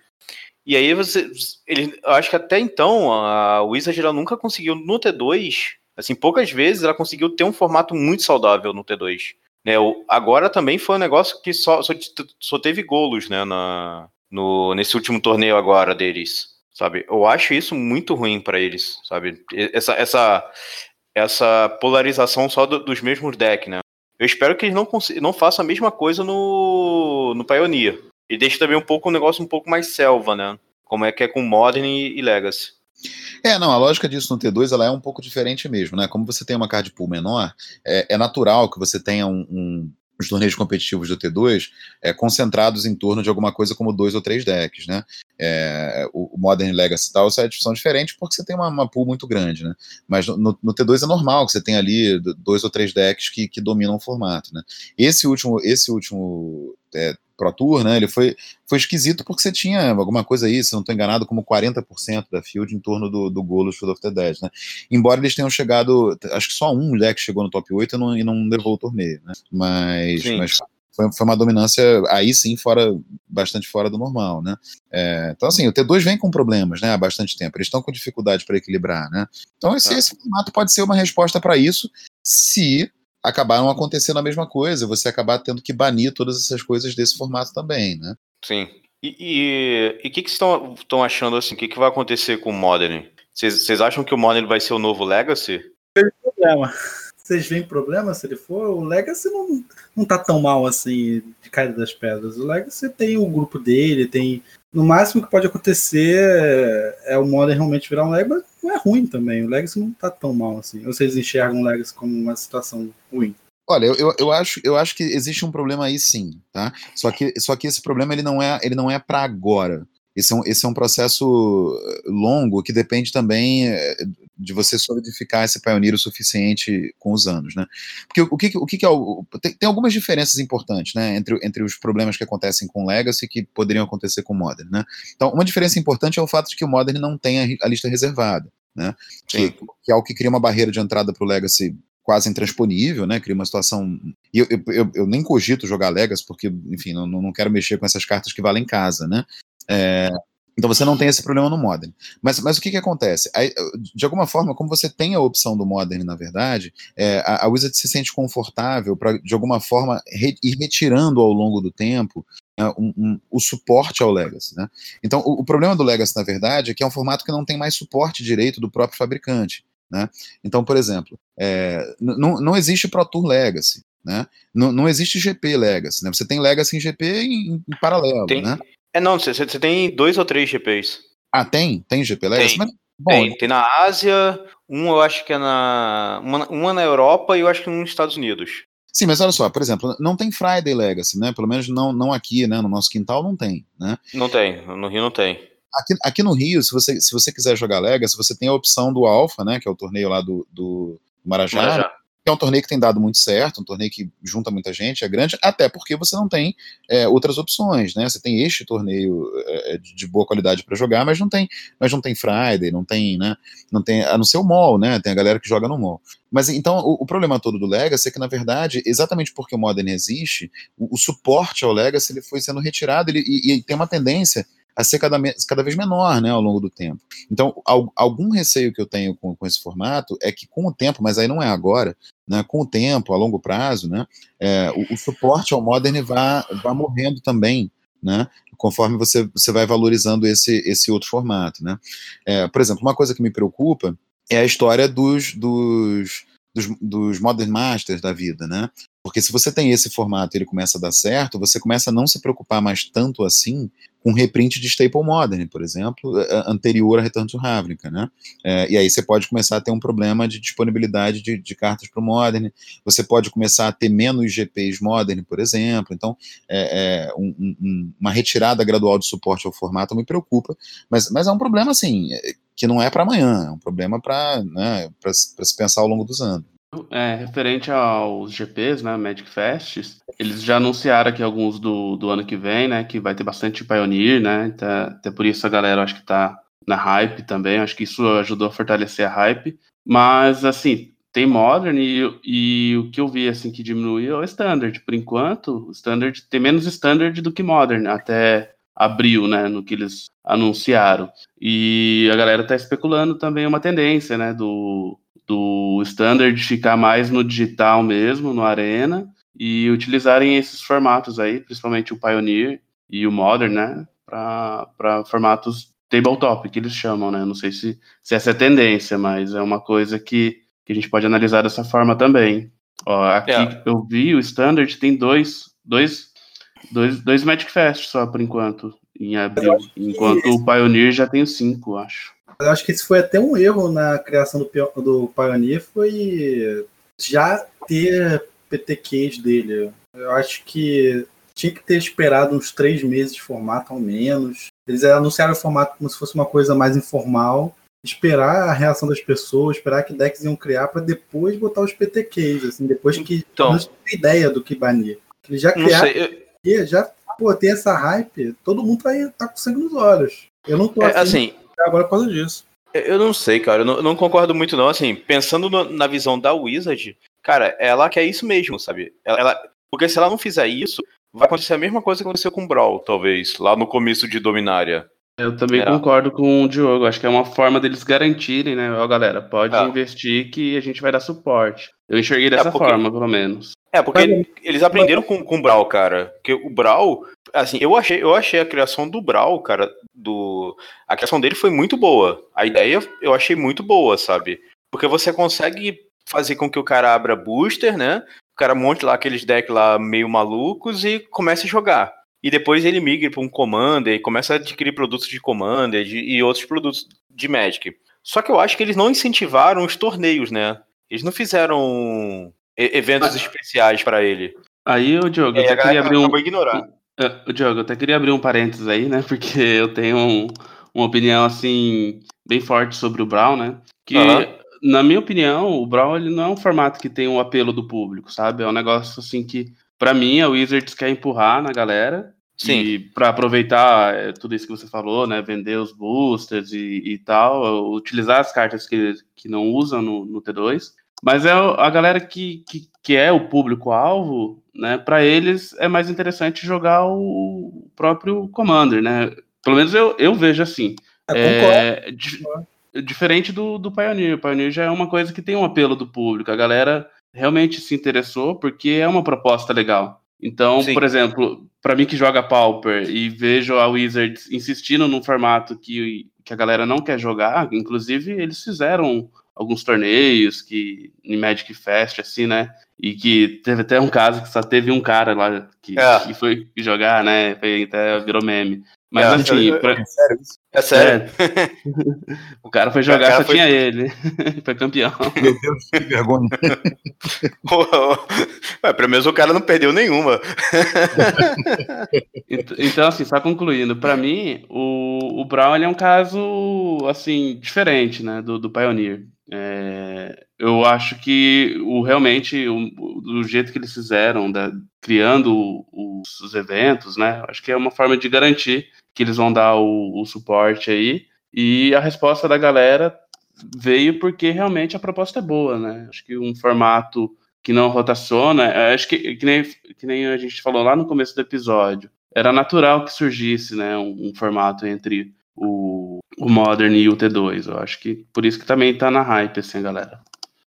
E aí você. Ele, eu acho que até então a Wizard ela nunca conseguiu no T2. Assim, poucas vezes ela conseguiu ter um formato muito saudável no T2. Né, o, agora também foi um negócio que só, só, só teve golos né, na, no, nesse último torneio agora deles. Sabe? Eu acho isso muito ruim para eles, sabe? Essa, essa, essa polarização só do, dos mesmos decks, né? Eu espero que eles não, não façam a mesma coisa no, no Pioneer. E deixe também um pouco um negócio um pouco mais selva, né? Como é que é com Modern e, e Legacy. É, não, a lógica disso no T2 ela é um pouco diferente mesmo, né? Como você tem uma card pool menor, é, é natural que você tenha um, um, os torneios competitivos do T2 é, concentrados em torno de alguma coisa como dois ou três decks, né? É, o, Modern Legacy e tal são diferentes porque você tem uma, uma pool muito grande, né? Mas no, no, T2 é normal que você tenha ali dois ou três decks que, que dominam o formato, né? Esse último, esse último é, Pro Tour, né? Ele foi, foi esquisito porque você tinha alguma coisa aí, se não estou enganado, como 40% da field em torno do, do Golos Field of the Dead, né? Embora eles tenham chegado, acho que só um deck chegou no top 8 e não, e não levou o torneio, né? Mas, mas foi, foi, uma dominância aí sim fora bastante fora do normal, né? É, então assim, o T2 vem com problemas, né? Há bastante tempo. Eles estão com dificuldade para equilibrar, né? Então esse, ah. esse formato pode ser uma resposta para isso, se acabaram acontecendo a mesma coisa, você acabar tendo que banir todas essas coisas desse formato também, né? Sim. E o que, que vocês estão achando assim? O que, que vai acontecer com o Modern? Vocês acham que o Modern vai ser o novo Legacy? Tem problema. Vocês veem problema se ele for? O Legacy não, não tá tão mal assim de caída das pedras. O Legacy tem o grupo dele, tem. No máximo que pode acontecer é o Modern realmente virar um Legacy, não é ruim também. O Legacy não tá tão mal assim. Ou vocês enxergam o Legacy como uma situação ruim? Olha, eu, eu, eu, acho, eu acho que existe um problema aí sim, tá? Só que, só que esse problema ele não é, ele não é para agora. Esse é, um, esse é um processo longo que depende também eh, de você solidificar esse pioneiro o suficiente com os anos, né? Porque o que, o que é o, tem, tem, algumas diferenças importantes, né, entre, entre os problemas que acontecem com Legacy que poderiam acontecer com Modern, né? Então, uma diferença importante é o fato de que o Modern não tem a, a lista reservada, né? Que, que, é o que cria uma barreira de entrada para o Legacy quase intransponível, né? Cria uma situação. E eu, eu, eu, eu, nem cogito jogar Legacy, porque, enfim, não, não quero mexer com essas cartas que valem casa, né? É, então você não tem esse problema no Modern. Mas, mas o que, que acontece? De alguma forma, como você tem a opção do Modern, na verdade, é, a, Wizard se sente confortável para, de alguma forma, re, ir retirando ao longo do tempo né, um, um, o suporte ao Legacy. Né? Então, o, o, problema do Legacy, na verdade, é que é um formato que não tem mais suporte direito do próprio fabricante. Né? Então, por exemplo, é, não existe Pro Tour Legacy. Né? Não, não existe GP Legacy. Né? Você tem Legacy em GP em, em paralelo. Tem, né? É, não, você, você tem dois ou três GPs. Ah, tem? Tem GP Legacy? Tem. Mas, bom, tem, tem na Ásia, um eu acho que é na. Uma, uma na Europa e eu acho que um nos Estados Unidos. Sim, mas olha só, por exemplo, não tem Friday Legacy, né? Pelo menos não, não aqui, né? No nosso quintal não tem, né? Não tem, no Rio não tem. Aqui, aqui no Rio, se você, se você quiser jogar Legacy, você tem a opção do Alpha, né? Que é o torneio lá do, do Marajá. Marajá é um torneio que tem dado muito certo, um torneio que junta muita gente, é grande, até porque você não tem é, outras opções, né? Você tem este torneio é, de boa qualidade para jogar, mas não tem, mas não tem Friday, não tem, né? Não tem, a não ser o mall, né? Tem a galera que joga no mall. Mas então o, o problema todo do Legacy é que na verdade, exatamente porque o Modern existe, o, o suporte ao Legacy ele foi sendo retirado ele, e, e tem uma tendência a ser cada, cada vez menor né, ao longo do tempo. Então, algum receio que eu tenho com, com esse formato é que com o tempo, mas aí não é agora, né, com o tempo, a longo prazo, né, é, o, o, suporte ao Modern vá, vá morrendo também, né, conforme você, você vai valorizando esse, esse outro formato. Né. É, por exemplo, uma coisa que me preocupa é a história dos, dos, dos, dos Modern Masters da vida, né? Porque se você tem esse formato e ele começa a dar certo, você começa a não se preocupar mais tanto assim com reprint de Staple Modern, por exemplo, anterior a Return to Ravnica, né? É, e aí você pode começar a ter um problema de disponibilidade de, de cartas para o Modern, você pode começar a ter menos GPs Modern, por exemplo, então é, é um, um, uma retirada gradual de suporte ao formato me preocupa, mas, mas é um problema, assim, que não é para amanhã, é um problema para né, se pensar ao longo dos anos. É, referente aos GPs, né, Magic Fests, eles já anunciaram aqui alguns do, do ano que vem, né, que vai ter bastante Pioneer, né, então, até por isso a galera acho que tá na hype também, acho que isso ajudou a fortalecer a hype, mas, assim, tem Modern e, e o que eu vi, assim, que diminuiu é o Standard, por enquanto, o Standard tem menos Standard do que Modern, até abril, né, no que eles anunciaram. E a galera tá especulando também uma tendência, né, do, do standard ficar mais no digital mesmo, no Arena, e utilizarem esses formatos aí, principalmente o Pioneer e o Modern, né, para formatos tabletop, que eles chamam, né? Não sei se, se essa é a tendência, mas é uma coisa que, que a gente pode analisar dessa forma também. Ó, aqui é. eu vi, o Standard tem dois, dois, dois, dois Magic Fest só por enquanto, em abril, enquanto o Pioneer já tem cinco, acho. Eu acho que esse foi até um erro na criação do, do Pioneer, foi já ter PTQs dele. Eu acho que tinha que ter esperado uns três meses de formato ao menos. Eles anunciaram o formato como se fosse uma coisa mais informal, esperar a reação das pessoas, esperar que decks iam criar para depois botar os PTQs, assim, depois que então, não tem ideia do que banir. Eles já criaram, eu... já pô, tem essa hype, todo mundo tá, tá com sangue nos olhos. Eu não tô é, assim, agora por causa disso. Eu não sei, cara, eu não, eu não concordo muito não, assim, pensando no, na visão da Wizard, cara, ela quer isso mesmo, sabe? Ela, ela, porque se ela não fizer isso, vai acontecer a mesma coisa que aconteceu com o Brawl, talvez, lá no começo de Dominária. Eu também é. concordo com o Diogo. Acho que é uma forma deles garantirem, né? Ó, galera, pode é. investir que a gente vai dar suporte. Eu enxerguei dessa é porque... forma, pelo menos. É, porque eles aprenderam com, com o Brawl, cara. Porque o Brawl, assim, eu achei, eu achei a criação do Brawl, cara, do. A criação dele foi muito boa. A ideia eu achei muito boa, sabe? Porque você consegue fazer com que o cara abra booster, né? o cara monte lá aqueles decks lá meio malucos e comece a jogar. E depois ele migra para um Commander e começa a adquirir produtos de Commander de, e outros produtos de Magic. Só que eu acho que eles não incentivaram os torneios, né? Eles não fizeram eventos Mas... especiais para ele. Aí, o Diogo, eu até queria abrir um. Ignorar. Uh, Diogo, eu até queria abrir um parênteses aí, né? Porque eu tenho um, uma opinião assim bem forte sobre o Brown, né? Que na minha opinião, o Brawl ele não é um formato que tem um apelo do público, sabe? É um negócio assim que, para mim, a Wizards quer empurrar na galera. Sim. E para aproveitar é, tudo isso que você falou, né? Vender os boosters e, e tal, utilizar as cartas que, que não usam no, no T2. Mas é a galera que, que, que é o público-alvo, né? Para eles é mais interessante jogar o próprio Commander, né? Pelo menos eu, eu vejo assim. É, é, Diferente do, do Pioneer. O Pioneer já é uma coisa que tem um apelo do público. A galera realmente se interessou porque é uma proposta legal. Então, Sim. por exemplo, para mim que joga Pauper e vejo a Wizards insistindo num formato que, que a galera não quer jogar, inclusive eles fizeram alguns torneios que em Magic Fest, assim, né? E que teve até um caso que só teve um cara lá que, é. que foi jogar, né? Foi, até virou meme. Mas é, assim. É, pra... é sério isso? É sério. É. o cara foi jogar, cara só foi... tinha ele. foi campeão. Meu Deus, que vergonha. Ué, pelo menos o cara não perdeu nenhuma. então, assim, só concluindo, para mim, o, o Brown é um caso assim, diferente, né, do, do Pioneer. É, eu acho que o realmente o, do jeito que eles fizeram, da, criando os, os, eventos, né? Acho que é uma forma de garantir que eles vão dar o, o suporte aí. E a resposta da galera veio porque realmente a proposta é boa, né? Acho que um formato que não rotaciona, é, acho que, que, nem, que nem a gente falou lá no começo do episódio, era natural que surgisse, né, um, um formato entre o, o Modern e o T2. Eu acho que por isso que também tá na hype, assim, galera.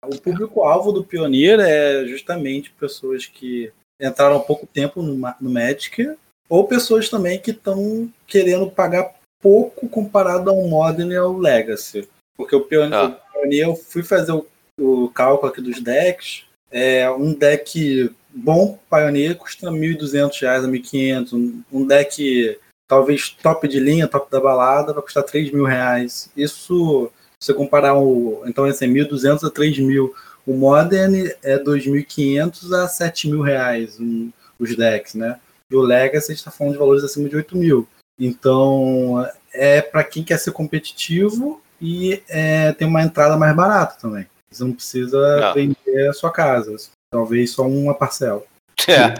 O público-alvo do Pioneer é justamente pessoas que entraram há pouco tempo no, no Magic ou pessoas também que estão querendo pagar pouco comparado ao Modern e ao Legacy. Porque o Pioneer, ah. o Pioneer eu fui fazer o, o, cálculo aqui dos decks. É, um deck bom Pioneer custa R$ 1.200 a R$ 1.500. Um, um deck talvez top de linha, top da balada, vai custar R$ mil reais. Isso, se você comparar o. Então, assim, 1.200 a 3.000. O Modern é 2.500 a 7.000 reais um, os decks, né? E o Legacy está falando de valores acima de 8 mil. Então, é para quem quer ser competitivo e é, tem uma entrada mais barata também. Você não precisa não. vender a sua casa, talvez só uma parcela. É.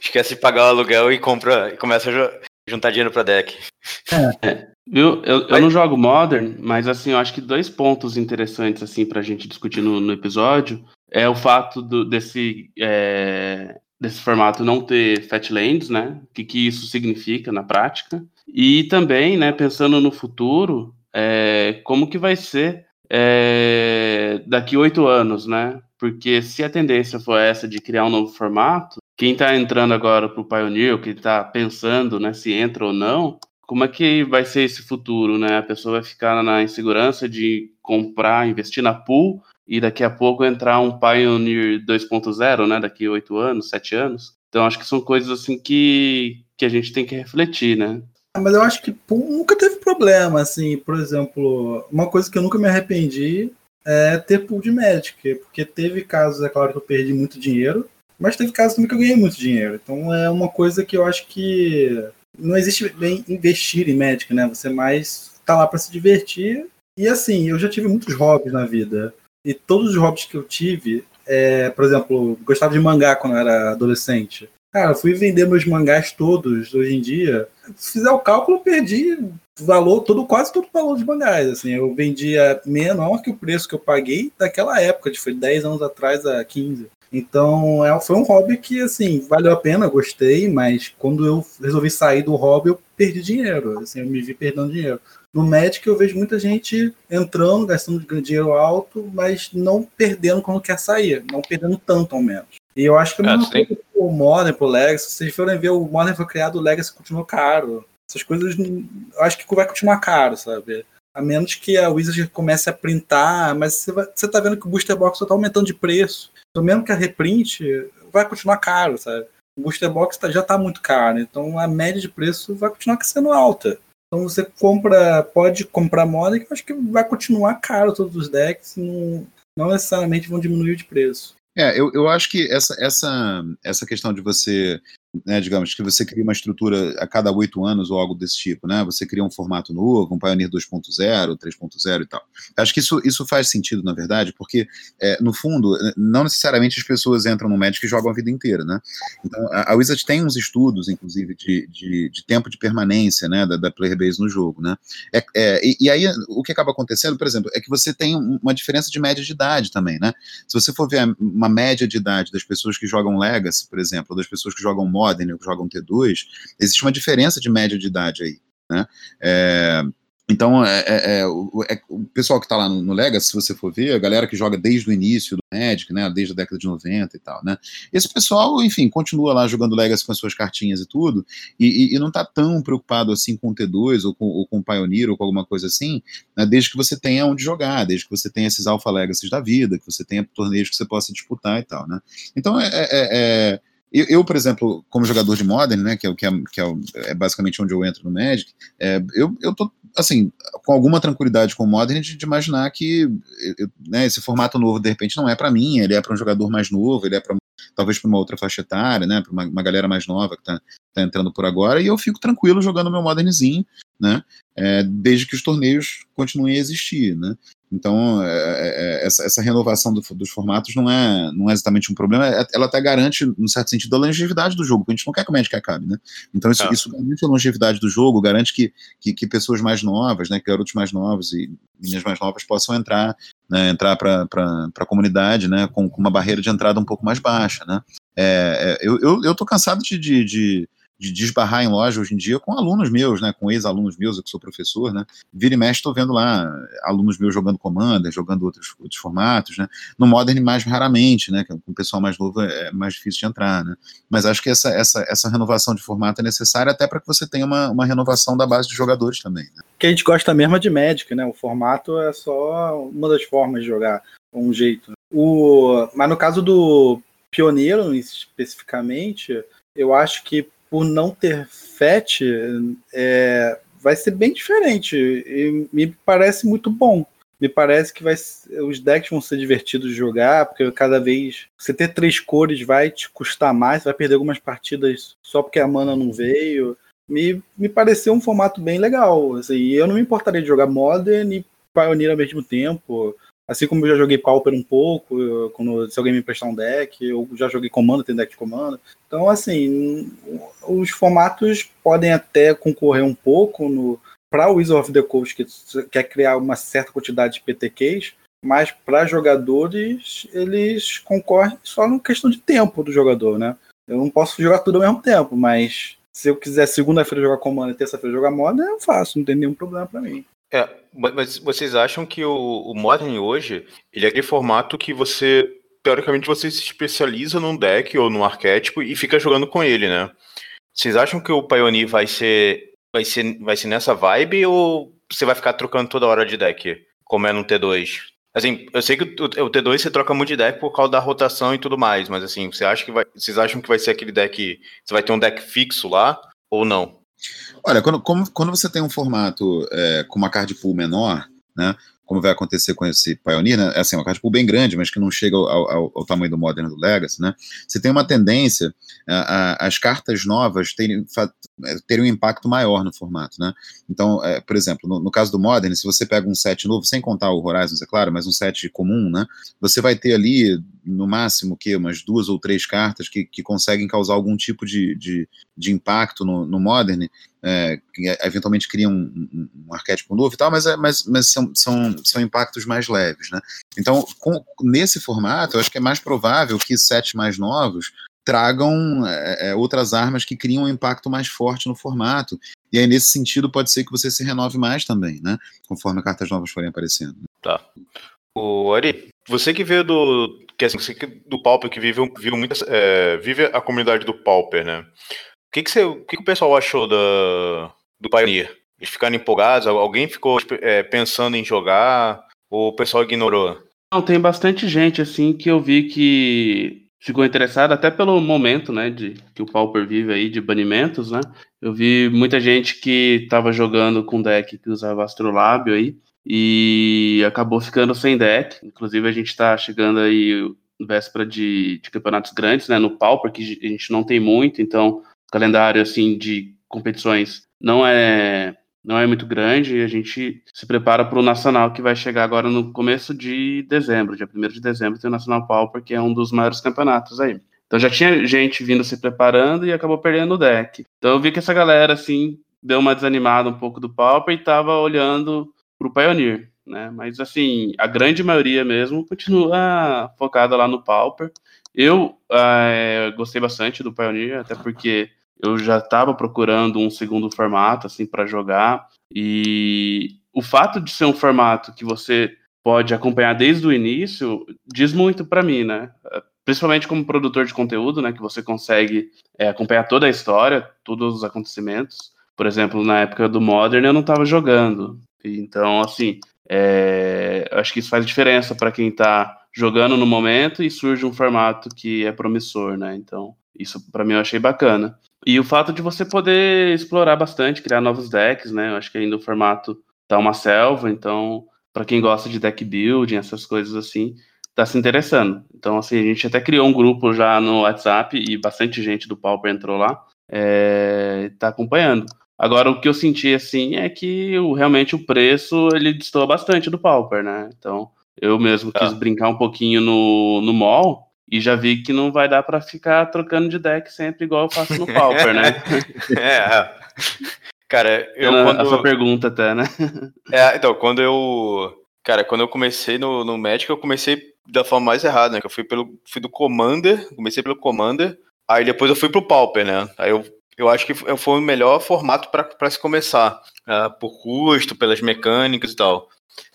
Esquece de pagar o aluguel e compra e começa a juntar dinheiro para deck. É. Viu? Eu, eu não jogo Modern, mas assim, eu acho que dois pontos interessantes assim para a gente discutir no, no, episódio é o fato do, desse é, desse formato não ter Fatlands, né? O que, que isso significa na prática. E também, né, pensando no futuro, é, como que vai ser é, daqui oito anos, né? Porque se a tendência for essa de criar um novo formato, quem está entrando agora para o Pioneer, que está pensando né, se entra ou não, como é que vai ser esse futuro, né? A pessoa vai ficar na insegurança de comprar, investir na pool e daqui a pouco entrar um Pioneer 2.0, né? Daqui oito anos, sete anos. Então acho que são coisas assim que, que a gente tem que refletir, né? Ah, mas eu acho que pool nunca teve problema, assim, por exemplo, uma coisa que eu nunca me arrependi é ter pool de Magic, porque teve casos, é claro que eu perdi muito dinheiro, mas teve casos também que eu ganhei muito dinheiro. Então é uma coisa que eu acho que não existe bem investir em Magic, né? Você mais tá lá para se divertir. E assim, eu já tive muitos hobbies na vida. E todos os hobbies que eu tive, é, por exemplo, gostava de mangá quando eu era adolescente. Cara, fui vender meus mangás todos hoje em dia. Se fizer o cálculo, perdi valor, todo, quase todo o valor de mangás. Assim, eu vendia menor que o preço que eu paguei daquela época, de foi 10 anos atrás a 15. Então, é, foi um hobby que, assim, valeu a pena, gostei, mas quando eu resolvi sair do hobby, eu perdi dinheiro, assim, eu me vi perdendo dinheiro. No Magic eu vejo muita gente entrando, gastando dinheiro alto, mas não perdendo quando quer sair, não perdendo tanto ao menos. E eu acho que é mesma coisa o Modern pro Legacy, se vocês forem ver, o Modern foi criado, o Legacy continuou caro. Essas coisas, eu acho que vai continuar caro, sabe? A menos que a Wizard comece a printar, mas você, vai, você tá vendo que o Booster Box só tá aumentando de preço. Então, mesmo que a reprint, vai continuar caro, sabe? O Booster Box tá, já tá muito caro, então a média de preço vai continuar sendo alta. Então você compra, pode comprar moda que eu acho que vai continuar caro todos os decks, não, não necessariamente vão diminuir de preço. É, eu, eu acho que essa, essa, essa questão de você né, digamos que você cria uma estrutura a cada oito anos ou algo desse tipo, né? Você cria um formato novo, um Pioneer 2.0, 3.0 e tal. Acho que isso, isso faz sentido, na verdade, porque, é, no fundo, não necessariamente as pessoas entram no Magic e jogam a vida inteira, né? Então, a, a Wizard tem uns estudos, inclusive, de, de, de tempo de permanência, né, da, da player base no jogo, né? É, é, e, e, aí, o que acaba acontecendo, por exemplo, é que você tem uma diferença de média de idade também, né? Se você for ver uma média de idade das pessoas que jogam Legacy, por exemplo, ou das pessoas que jogam Modern ou que jogam T2, existe uma diferença de média de idade aí, né? É, então, é, é, é, o, é, o, pessoal que está lá no, no, Legacy, se você for ver, a galera que joga desde o início do Magic, né, desde a década de 90 e tal, né, esse pessoal, enfim, continua lá jogando Legacy com as suas cartinhas e tudo, e, e, e não está tão preocupado assim com o T2 ou com, ou com o Pioneer ou com alguma coisa assim, né, desde que você tenha onde jogar, desde que você tenha esses Alpha Legacies da vida, que você tenha torneios que você possa disputar e tal, né. Então, é, é, é eu, eu, por exemplo, como jogador de Modern, né, que é, que é, que é, é basicamente onde eu entro no Magic, é, eu, eu tô, assim, com alguma tranquilidade com o Modern de, de imaginar que eu, né, esse formato novo, de repente, não é para mim, ele é para um jogador mais novo, ele é para talvez para uma outra faixa etária, né, para uma, uma, galera mais nova que está tá entrando por agora, e eu fico tranquilo jogando meu Modernzinho, né, é, desde que os torneios continuem a existir, né. Então, é, é, é, essa, essa, renovação do, dos formatos não é, não é exatamente um problema, ela até garante, no certo sentido, a longevidade do jogo, porque a gente não quer que o Magic acabe, né? Então, isso, ah. isso garante a longevidade do jogo, garante que, que, que, pessoas mais novas, né, que garotos mais novos e meninas mais novas possam entrar, né, entrar para a comunidade né, com, com, uma barreira de entrada um pouco mais baixa, né? É, eu, eu, eu tô cansado de, de, de de desbarrar em loja hoje em dia com alunos meus, né, com ex-alunos meus, eu que sou professor, né, vira e mexe estou vendo lá alunos meus jogando Commander, jogando outros, outros formatos, né, no Modern mais raramente, né, com o pessoal mais novo é mais difícil de entrar, né, mas acho que essa, essa, essa renovação de formato é necessária até para que você tenha uma, uma renovação da base de jogadores também. Né. Que a gente gosta mesmo é de Magic, né, o formato é só uma das formas de jogar, um jeito. O, mas no caso do Pioneiro, especificamente, eu acho que por não ter FET, é, vai ser bem diferente. E me parece muito bom. Me parece que vai, os decks vão ser divertidos de jogar, porque cada vez você ter três cores vai te custar mais, vai perder algumas partidas só porque a mana não veio. Me, me pareceu um formato bem legal. Assim, eu não me importaria de jogar Modern e Pioneer ao mesmo tempo. Assim como eu já joguei Pauper um pouco, eu, quando, se alguém me emprestar um deck, eu já joguei comando, tem deck de comando. Então, assim, os formatos podem até concorrer um pouco para o Wizard of the Coast, que quer criar uma certa quantidade de PTQs, mas para jogadores, eles concorrem só na questão de tempo do jogador, né? Eu não posso jogar tudo ao mesmo tempo, mas se eu quiser segunda-feira jogar Commander e terça-feira jogar Modern, eu faço, não tem nenhum problema para mim. É, mas vocês acham que o, o Modern hoje, ele é aquele formato que você, teoricamente, você se especializa num deck ou num arquétipo e fica jogando com ele, né? Vocês acham que o Pioneer vai ser, vai ser, vai ser nessa vibe ou você vai ficar trocando toda hora de deck, como é no T2? Assim, eu sei que o T2 você troca muito de deck por causa da rotação e tudo mais, mas assim, você acha que vai, vocês acham que vai ser aquele deck, você vai ter um deck fixo lá ou não? Olha, quando, como, quando você tem um formato é, com uma card pool menor, né, como vai acontecer com esse Pioneer, né, é assim, uma card pool bem grande, mas que não chega ao, ao, ao tamanho do Modern do Legacy, né, você tem uma tendência a, a, as cartas novas terem, é, terem um impacto maior no formato, né? Então, é, por exemplo, no, no, caso do Modern, se você pega um set novo, sem contar o Horizons, é claro, mas um set comum, né? Você vai ter ali, no máximo, que umas duas ou três cartas que, que conseguem causar algum tipo de, de, de impacto no, no Modern, é, que eventualmente criam um, um, um, arquétipo novo e tal, mas, é, mas, mas são, são, são impactos mais leves, né? Então, com, nesse formato, eu acho que é mais provável que sets mais novos tragam é, é, outras armas que criam um impacto mais forte no formato. E aí, nesse sentido, pode ser que você se renove mais também, né? Conforme cartas novas forem aparecendo. Tá. O Ari, você que veio do. Que assim, você que do Pauper, que vive, viu muitas, é, vive a comunidade do Pauper, né? O que, que, você, o que, que o pessoal achou da, do Pioneer? Eles ficaram empolgados? Alguém ficou é, pensando em jogar? Ou o pessoal ignorou? Não, tem bastante gente, assim, que eu vi que ficou interessado até pelo momento, né, de que o Pauper vive aí de banimentos, né? Eu vi muita gente que estava jogando com deck que usava Astrolábio aí e acabou ficando sem deck. Inclusive a gente está chegando aí véspera de, de, campeonatos grandes, né, no Pauper que a gente não tem muito, então calendário assim de competições não é não é muito grande e a gente se prepara para o Nacional que vai chegar agora no começo de dezembro, dia 1 de dezembro, tem o Nacional Pauper, que é um dos maiores campeonatos aí. Então já tinha gente vindo se preparando e acabou perdendo o deck. Então eu vi que essa galera, assim, deu uma desanimada um pouco do Pauper e estava olhando para o Pioneer, né? Mas, assim, a grande maioria mesmo continua focada lá no Pauper. Eu é, gostei bastante do Pioneer, até porque eu já estava procurando um segundo formato assim para jogar e o fato de ser um formato que você pode acompanhar desde o início diz muito para mim, né? Principalmente como produtor de conteúdo, né? Que você consegue é, acompanhar toda a história, todos os acontecimentos. Por exemplo, na época do Modern eu não estava jogando, então assim, é, acho que isso faz diferença para quem está jogando no momento e surge um formato que é promissor, né? Então isso para mim eu achei bacana. E o fato de você poder explorar bastante, criar novos decks, né? Eu acho que ainda o formato tá uma selva, então, para quem gosta de deck building, essas coisas assim, tá se interessando. Então, assim, a gente até criou um grupo já no WhatsApp e bastante gente do Pauper entrou lá, é, tá acompanhando. Agora, o que eu senti, assim, é que o, realmente o preço, ele destoa bastante do Pauper, né? Então, eu mesmo quis ah. brincar um pouquinho no, no mall, e já vi que não vai dar para ficar trocando de deck sempre igual eu faço no Pauper, né? é. Cara, eu quando... A sua pergunta até, né? É, então, quando eu... Cara, quando eu comecei no, no Magic, eu comecei da forma mais errada, né? Que eu fui, pelo, fui do Commander, comecei pelo Commander, aí depois eu fui pro Pauper, né? Aí eu, eu acho que foi o melhor formato para se começar, uh, por custo, pelas mecânicas e tal.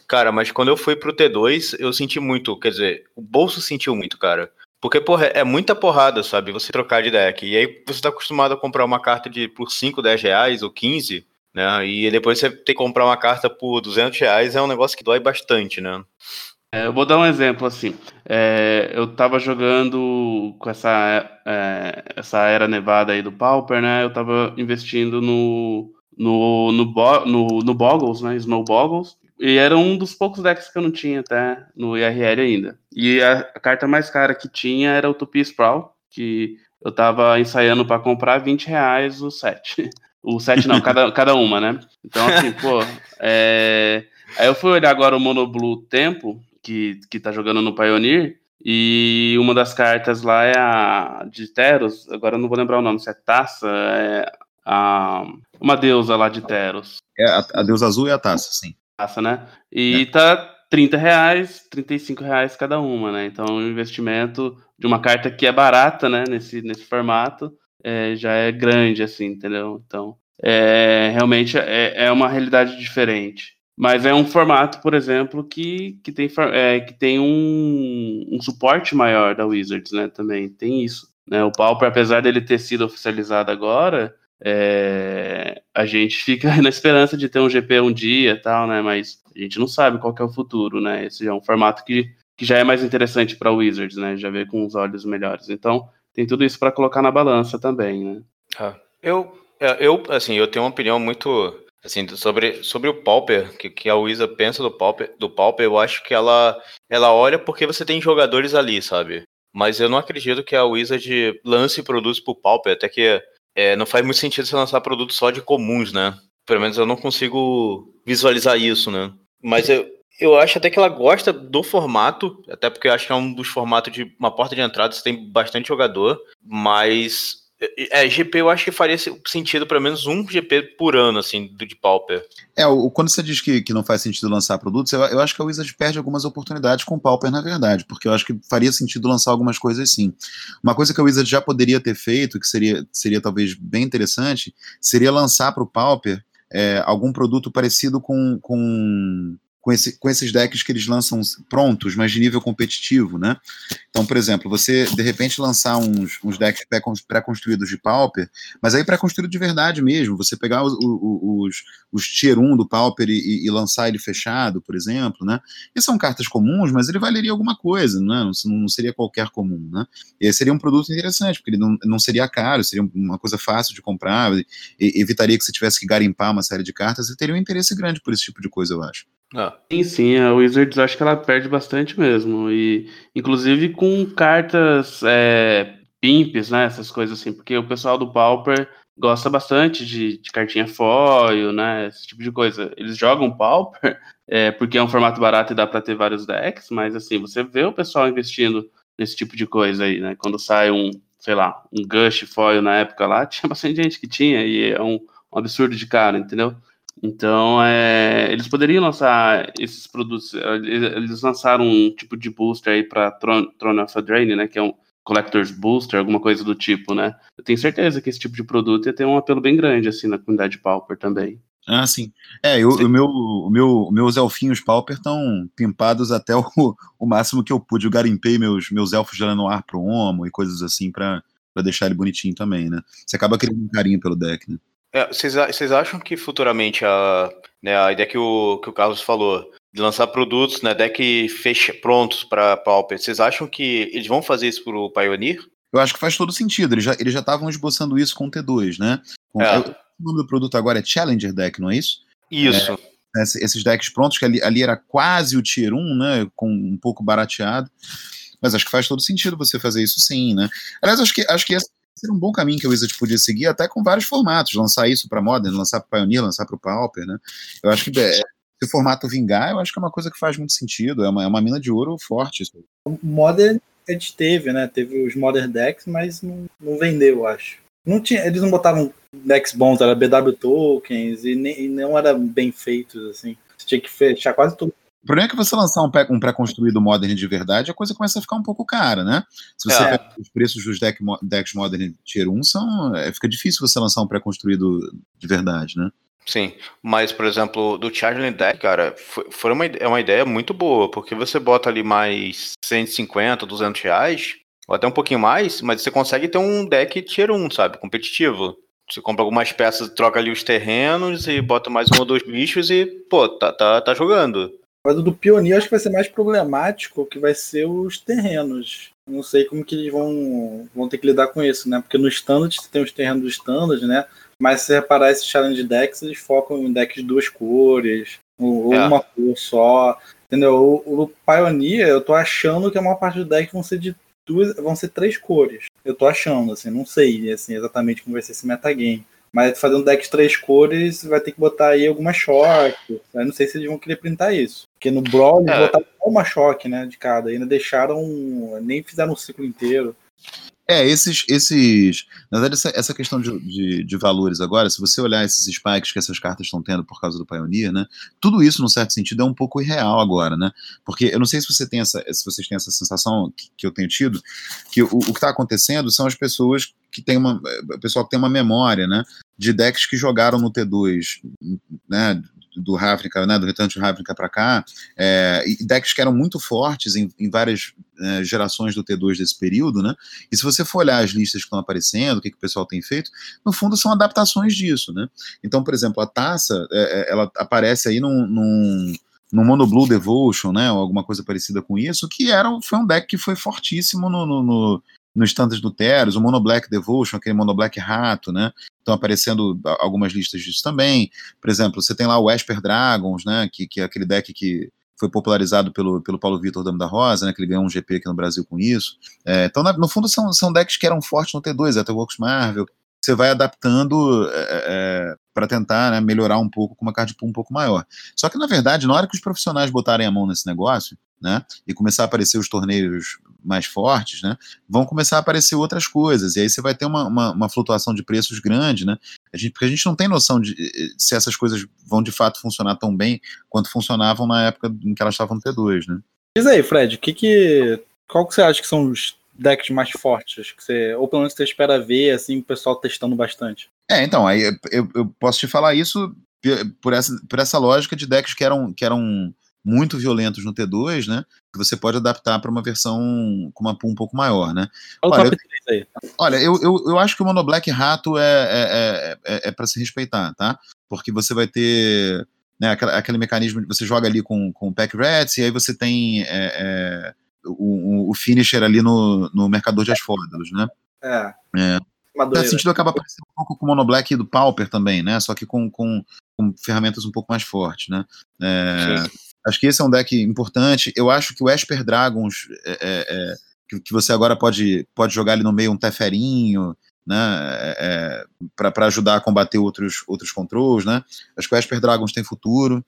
Cara, mas quando eu fui pro T2, eu senti muito, quer dizer, o bolso sentiu muito, cara. Porque, porra, é muita porrada, sabe? Você trocar de deck. E aí você tá acostumado a comprar uma carta de por 5, 10 reais ou 15, né? E depois você ter que comprar uma carta por 200 reais é um negócio que dói bastante, né? É, eu vou dar um exemplo assim. É, eu tava jogando com essa, é, essa era nevada aí do Pauper, né? Eu tava investindo no, no, no, no, no Boggles, né? Snow Boggles. E era um dos poucos decks que eu não tinha até no IRL ainda. E a, carta mais cara que tinha era o Tupi Sprawl, que eu tava ensaiando para comprar 20 reais o set. O set não, cada, cada uma, né? Então, assim, pô. É... Aí eu fui olhar agora o Monoblue Tempo, que, que tá jogando no Pioneer, e uma das cartas lá é a de Teros, agora eu não vou lembrar o nome, se é Taça, é a, uma deusa lá de Teros. É, a, a deusa azul e a taça, sim taça, né? E é. tá, 30 reais, 35 reais cada uma, né? Então, o investimento de uma carta que é barata, né, nesse, nesse formato, é, já é grande, assim, entendeu? Então, é, realmente é, é uma realidade diferente. Mas é um formato, por exemplo, que, que tem, é, que tem um, um suporte maior da Wizards, né? Também tem isso. Né? O Pauper, apesar dele ter sido oficializado agora, é, a gente fica na esperança de ter um GP um dia tal, né? Mas a gente não sabe qual é o futuro, né? Esse é um formato que, que já é mais interessante para Wizards, né? Já vê com os olhos melhores. Então, tem tudo isso para colocar na balança também, né? Ah, eu, é, eu, assim, eu tenho uma opinião muito assim sobre, sobre o Pauper, que, que a Wizard pensa do Pauper, do Pauper, eu acho que ela ela olha porque você tem jogadores ali, sabe? Mas eu não acredito que a Wizard lance produtos pro Pauper, até que é, não faz muito sentido você lançar produtos só de comuns, né? Pelo menos eu não consigo visualizar isso, né? Mas eu, eu acho até que ela gosta do formato, até porque eu acho que é um dos formatos de uma porta de entrada, você tem bastante jogador, mas é, GP eu acho que faria sentido pelo menos um GP por ano, assim, do de Pauper. É, o, quando você diz que, que não faz sentido lançar produtos, eu, eu acho que a Wizard perde algumas oportunidades com Pauper, na verdade, porque eu acho que faria sentido lançar algumas coisas sim. Uma coisa que a Wizard já poderia ter feito, que seria, seria talvez bem interessante, seria lançar para o Pauper é, algum produto parecido com, com com, esse, com esses decks que eles lançam prontos, mas de nível competitivo, né? Então, por exemplo, você de repente lançar uns, uns decks pré-construídos de Pauper, mas aí pré-construído de verdade mesmo, você pegar os, os, os Tier 1 do Pauper e, e, lançar ele fechado, por exemplo, né? E são cartas comuns, mas ele valeria alguma coisa, né? não, não seria qualquer comum, né? E seria um produto interessante, porque ele não, não seria caro, seria uma coisa fácil de comprar, evitaria que você tivesse que garimpar uma série de cartas, e teria um interesse grande por esse tipo de coisa, eu acho. Ah. Sim, sim, a Wizards acho que ela perde bastante mesmo. E inclusive com cartas é, pimps, né? Essas coisas assim, porque o pessoal do Pauper gosta bastante de, de cartinha foil, né? Esse tipo de coisa. Eles jogam Pauper é, porque é um formato barato e dá para ter vários decks, mas assim, você vê o pessoal investindo nesse tipo de coisa aí, né? Quando sai um, sei lá, um Gush foil na época lá, tinha bastante gente que tinha, e é um, um absurdo de cara, entendeu? Então, é, eles poderiam lançar esses produtos. Eles lançaram um tipo de booster aí para Throne, Throne of Drain, né? Que é um Collector's Booster, alguma coisa do tipo, né? Eu tenho certeza que esse tipo de produto ia ter um apelo bem grande, assim, na comunidade Pauper também. Ah, sim. É, eu, o meu, o meu, meus elfinhos Pauper estão pimpados até o, o máximo que eu pude. Eu garimpei meus, meus elfos de Lenoir pro Homo e coisas assim para deixar ele bonitinho também, né? Você acaba criando um carinho pelo deck, né? É, vocês, vocês acham que futuramente a, né, a ideia que o, que o Carlos falou, de lançar produtos, né, deck fecha, prontos para Pauper, vocês acham que eles vão fazer isso para o Pioneer? Eu acho que faz todo sentido. Eles já eles já estavam esboçando isso com o T2, né? Com, é. O nome do produto agora é Challenger Deck, não é isso? Isso. É, esses decks prontos, que ali, ali era quase o Tier 1, né? Com um pouco barateado. Mas acho que faz todo sentido você fazer isso sim, né? Aliás, acho que, acho que essa seria um bom caminho que a Wizard podia seguir, até com vários formatos, lançar isso para Modern, lançar para Pioneer, lançar para o Pauper, né? Eu acho que é, se o formato vingar, eu acho que é uma coisa que faz muito sentido, é uma, é uma mina de ouro forte. Isso. Modern a gente teve, né? Teve os Modern Decks, mas não, não vendeu, eu acho. Não tinha, eles não botavam decks bons, era BW tokens e, nem, e não eram bem feitos, assim. Você tinha que fechar quase tudo o problema é que você lançar um, um pré-construído Modern de verdade, a coisa começa a ficar um pouco cara, né? Se você é. os preços dos deck, decks Modern Tier 1, são, é, fica difícil você lançar um pré-construído de verdade, né? Sim, mas, por exemplo, do Charging Deck, cara, foi, foi uma, é uma ideia muito boa, porque você bota ali mais 150, 200 reais, ou até um pouquinho mais, mas você consegue ter um deck Tier 1, sabe? Competitivo. Você compra algumas peças, troca ali os terrenos e bota mais um ou dois bichos e, pô, tá, tá, tá jogando. Mas o do Pioneer acho que vai ser mais problemático, que vai ser os terrenos. Não sei como que eles vão, vão ter que lidar com isso, né? Porque no Standard você tem os terrenos do Standard, né? Mas se você reparar esses Challenge Decks, eles focam em decks de duas cores, ou, é. uma cor só. Entendeu? O, o, Pioneer, eu tô achando que a maior parte do deck vão ser de duas, vão ser três cores. Eu tô achando, assim, não sei assim, exatamente como vai ser esse metagame. Mas fazer um deck de três cores, vai ter que botar aí alguma choque. Eu não sei se eles vão querer printar isso. Porque no Brawl eles é. botaram uma choque, né? De cada. Ainda deixaram. Nem fizeram um ciclo inteiro. É, esses, esses. Na verdade, essa, essa questão de, de, de, valores agora, se você olhar esses spikes que essas cartas estão tendo por causa do Pioneer, né? Tudo isso, num certo sentido, é um pouco irreal agora, né? Porque eu não sei se você tem essa, se vocês têm essa sensação que, que eu tenho tido, que o, o que está acontecendo são as pessoas que têm uma. O pessoal que tem uma memória, né? De decks que jogaram no T2, né? Do Ravnica, né, do Return to Ravnica para cá, é, decks que eram muito fortes em, em várias é, gerações do T2 desse período, né? E se você for olhar as listas que estão aparecendo, o que, que o pessoal tem feito, no fundo são adaptações disso, né? Então, por exemplo, a taça, é, é ela aparece aí num, num no Mono Blue Devotion, né, ou alguma coisa parecida com isso, que era, foi um deck que foi fortíssimo no, no, no, no Standard do Teros, o Mono Black Devotion, aquele Mono Black Rato, né? Estão aparecendo algumas listas disso também. Por exemplo, você tem lá o Esper Dragons, né? Que, que é aquele deck que foi popularizado pelo, pelo Paulo Vitor Damo da Rosa, né? Que ele ganhou um GP aqui no Brasil com isso. É, então, no fundo, são, são decks que eram fortes no T2, até o Works Marvel. Você vai adaptando é, é, para tentar né, melhorar um pouco com uma card pool um pouco maior. Só que, na verdade, na hora que os profissionais botarem a mão nesse negócio, né, e começar a aparecer os torneios mais fortes, né, vão começar a aparecer outras coisas, e aí você vai ter uma, uma, uma flutuação de preços grande, né, a gente, porque a gente não tem noção de se essas coisas vão de fato funcionar tão bem quanto funcionavam na época em que elas estavam no T2, né. Diz aí, Fred, que que, qual que você acha que são os decks mais fortes que você, ou pelo menos você espera ver, assim, o pessoal testando bastante? É, então, aí eu, eu posso te falar isso por essa, por essa lógica de decks que eram, que eram muito violentos no T2, né? Que você pode adaptar para uma versão com uma pool um pouco maior, né? Olha, eu, olha eu, eu, eu acho que o Mono Black Rato é, é, é, é para se respeitar, tá? Porque você vai ter né, aquele, aquele mecanismo de você joga ali com, com o Pack Rats e aí você tem é, o, o finisher ali no, no Mercador de Asfódalos, né? É. é. Nesse sentido, acaba parecendo um pouco com o Mono Black do Pauper também, né? Só que com, com, com ferramentas um pouco mais fortes, né? É, acho que esse é um deck importante. Eu acho que o Esper Dragons, é, é, é que, que, você agora pode, pode jogar ali no meio um Teferinho, né? É, é para ajudar a combater outros, outros controls, né? Acho que o Esper Dragons tem futuro.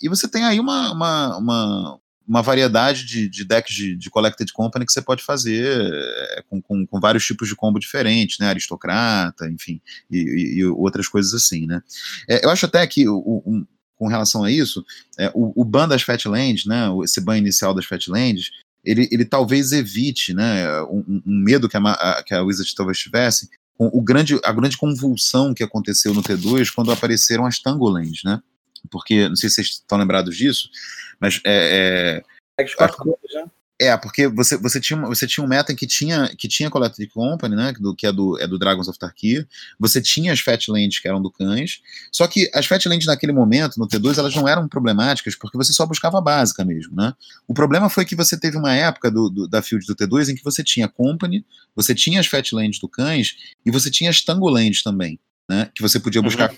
e você tem aí uma, uma, uma uma variedade de, de decks de, de, Collected Company que você pode fazer é, com, com, com, vários tipos de combo diferentes, né? Aristocrata, enfim, e, e, e outras coisas assim, né? É, eu acho até que o, com relação a isso, é, o, o ban das Fatlands, né? Esse ban inicial das Fatlands, ele, ele talvez evite, né? Um, um medo que a, a, que a Wizard talvez tivesse com o grande, a grande convulsão que aconteceu no T2 quando apareceram as Tangolands, né? Porque, não sei se vocês estão lembrados disso, mas é. é, é quatro cores já. É, porque você, você, tinha, você tinha um meta que tinha, que tinha Collected Company, né? Do, que é do, é do Dragons of Tarkir. Você tinha as Fatlands, que eram do Cães. Só que as Fatlands, naquele momento, no T2, elas não eram problemáticas, porque você só buscava a básica mesmo, né? O problema foi que você teve uma época do, do, da field do T2 em que você tinha Company, você tinha as Fatlands do Cães e você tinha as Tangolands também, né? Que você podia buscar uhum.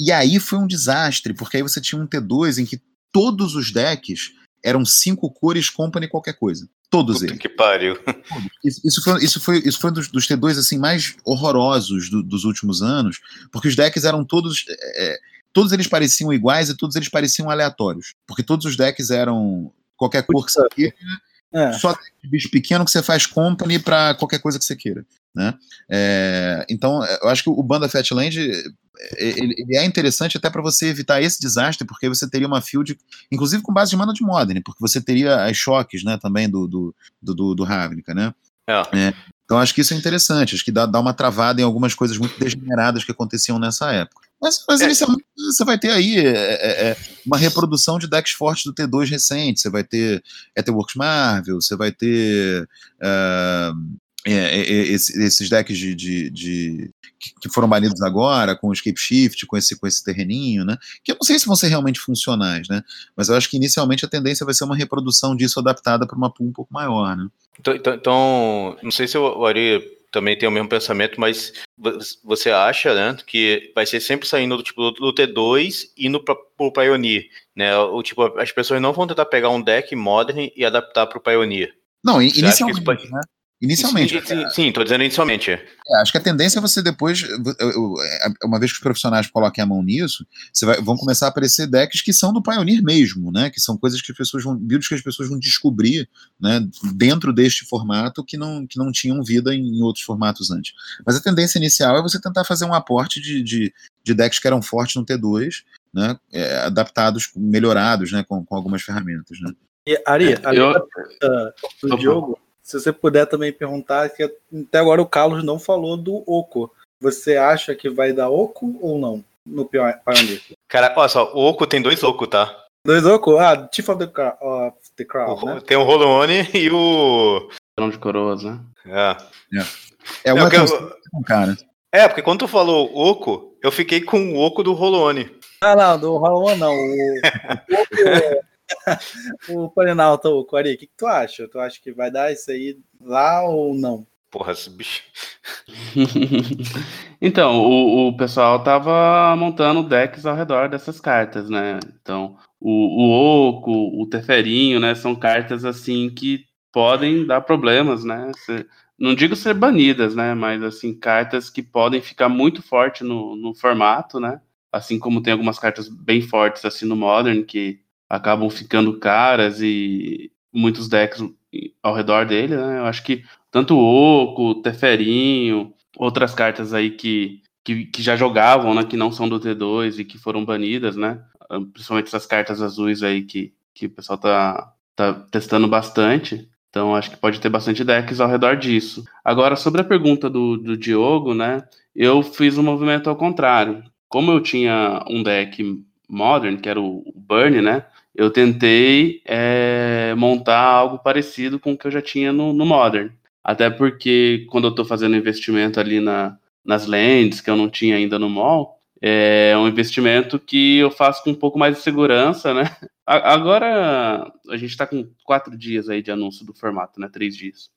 E aí foi um desastre, porque aí você tinha um T2 em que todos os decks eram cinco cores company qualquer coisa. Todos Puta eles. Que pariu. Isso, isso, foi, isso foi, isso foi um dos, dos T2 assim, mais horrorosos do, dos últimos anos, porque os decks eram todos. É, todos eles pareciam iguais e todos eles pareciam aleatórios. Porque todos os decks eram qualquer cor que você queira, é. só bicho pequeno que você faz company para qualquer coisa que você queira. Né? É, então, eu acho que o Banda Fatland ele, ele é interessante até para você evitar esse desastre, porque você teria uma field, inclusive com base de mana de Modern, porque você teria as choques, né, também do, do, do, do Ravnica, né? É. É, então acho que isso é interessante, acho que dá, dá uma travada em algumas coisas muito degeneradas que aconteciam nessa época. Mas, mas é. inicialmente você vai ter aí é, é, é, uma reprodução de decks fortes do T2 recente, você vai ter Etherworks Marvel, você vai ter uh, é, é, é esses decks de, de, de, que foram banidos agora, com o Escape Shift, com esse, com esse terreninho, né? Que eu não sei se vão ser realmente funcionais, né? Mas eu acho que inicialmente a tendência vai ser uma reprodução disso adaptada para uma pool um pouco maior, né? Então, então, então não sei se o Ari também tem o mesmo pensamento, mas você acha, né, que vai ser sempre saindo do tipo do T2 e indo para o Pioneer, né? O tipo as pessoas não vão tentar pegar um deck Modern e adaptar para o Pioneer. Não, inicialmente, né? Inicialmente. Sim, sim, sim, tô dizendo inicialmente. É, acho que a tendência é você depois, é, uma vez que os profissionais coloquem a mão nisso, vai, vão começar a aparecer decks que são do Pioneer mesmo, né? Que são coisas que as pessoas vão, builds que as pessoas vão descobrir, né? Dentro deste formato que não, que não tinham vida em, outros formatos antes. Mas a tendência inicial é você tentar fazer um aporte de, de, de decks que eram fortes no T2, né? É, adaptados, melhorados, né? Com, com algumas ferramentas, né? E, Ari, Ari eu... do Diogo, se você puder também perguntar, que até agora o Carlos não falou do Oco. Você acha que vai dar Oco ou não no Pioneer? Cara, olha só, o Oco tem dois Oco, tá? Dois Oco? Ah, Chief of the, of the Crown, o, né? Tem o Rolone e o... Trono de Coroas, né? É. É, é uma é, eu... cara. É, porque quando tu falou Oco, eu fiquei com o Oco do Rolone. Ah, não, do Rolone não. O, o Oco é o Parinalto, o Quari, o que, que, tu acha? Tu acha que vai dar isso aí lá ou não? Porra, esse bicho. então, o, o pessoal tava montando decks ao redor dessas cartas, né? Então, o, o Oco, o Teferinho, né? São cartas assim que podem dar problemas, né? não digo ser banidas, né? Mas assim, cartas que podem ficar muito forte no, no formato, né? Assim como tem algumas cartas bem fortes assim no Modern que acabam ficando caras e muitos decks ao redor dele, né? Eu acho que tanto o Oco, Teferinho, outras cartas aí que, que, que, já jogavam, né? Que não são do T2 e que foram banidas, né? Ah, principalmente essas cartas azuis aí que, que o pessoal tá, tá testando bastante. Então acho que pode ter bastante decks ao redor disso. Agora, sobre a pergunta do, do Diogo, né? Eu fiz um movimento ao contrário. Como eu tinha um deck Modern, que era o Burn, né? Eu tentei é, montar algo parecido com o que eu já tinha no, no Modern. Até porque quando eu estou fazendo investimento ali na, nas lentes, que eu não tinha ainda no mall, é um investimento que eu faço com um pouco mais de segurança, né? Agora a gente está com quatro dias aí de anúncio do formato, né? Três dias.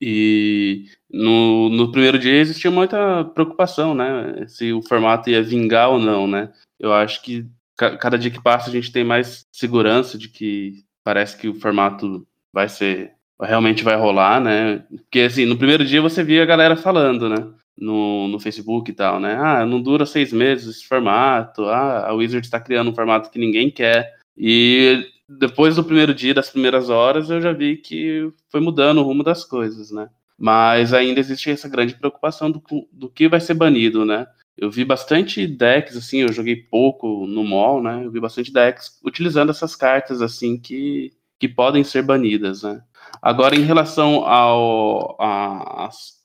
E no, no primeiro dia existia muita preocupação, né? Se o formato ia vingar ou não, né? Eu acho que cada dia que passa a gente tem mais segurança de que parece que o formato vai ser realmente vai rolar, né? Porque assim, no primeiro dia você via a galera falando, né? No, no Facebook e tal, né? Ah, não dura seis meses esse formato. Ah, a Wizard está criando um formato que ninguém quer. E depois do primeiro dia, das primeiras horas, eu já vi que foi mudando o rumo das coisas, né? Mas ainda existe essa grande preocupação do, do que vai ser banido, né? Eu vi bastante decks, assim, eu joguei pouco no mall, né? Eu vi bastante decks utilizando essas cartas, assim, que, que podem ser banidas, né? Agora, em relação ao a, as,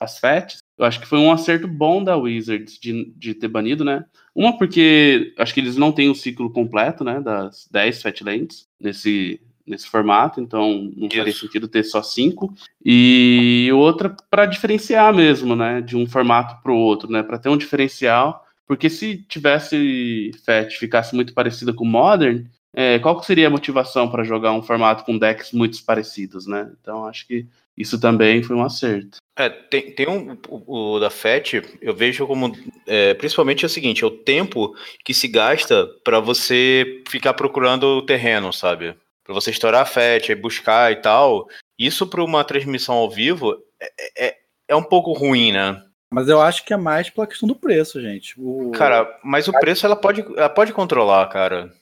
eu acho que foi um acerto bom da Wizards de, de ter banido, né? Uma porque acho que eles não têm o ciclo completo, né? Das 10 Fat Lands nesse, nesse formato, então não faria sentido ter só cinco. E outra para diferenciar mesmo, né, de um formato para o outro, né, para ter um diferencial, porque se tivesse FAT ficasse muito parecida com Modern, é, qual seria a motivação para jogar um formato com decks muito parecidos, né? Então acho que isso também foi um acerto. É, tem, tem um o, o da FET, eu vejo como é, principalmente é o seguinte, é o tempo que se gasta para você ficar procurando o terreno, sabe? Para você estourar a FET, buscar e tal, isso para uma transmissão ao vivo é, é, é, um pouco ruim, né? Mas eu acho que é mais pela questão do preço, gente. O... Cara, mas o preço ela pode, ela pode controlar, cara.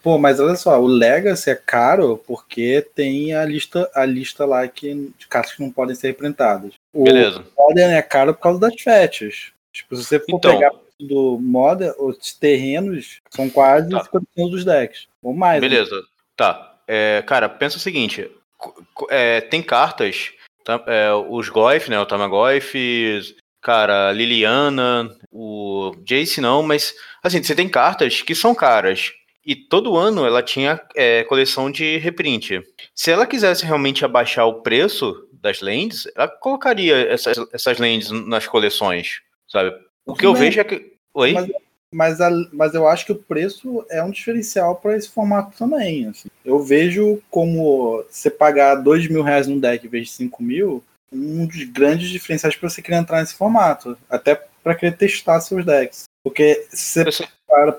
Pô, mas olha só, o Legacy é caro porque tem a lista, a lista lá que, de cartas que não podem ser reprintadas. O Beleza. Modern é caro por causa das FETs. Tipo, se você for então, pegar do Modern, os terrenos são quase tá. 50% dos decks. Ou mais. Né? Beleza. Né? Tá. É, cara, pensa o seguinte: é, tem cartas, tá, é, os Goif, né? O Tamagoif, cara, Liliana, o Jace não, mas assim, você tem cartas que são caras. E todo ano ela tinha é, coleção de reprint. Se ela quisesse realmente abaixar o preço das lentes, ela colocaria essas, essas lentes nas coleções, sabe? O que eu vejo é que. Oi? Mas mas, a, mas eu acho que o preço é um diferencial para esse formato também. Assim. Eu vejo como você pagar dois mil reais num deck em vez de 5 mil, um dos grandes diferenciais para você querer entrar nesse formato. Até para querer testar seus decks. Porque se você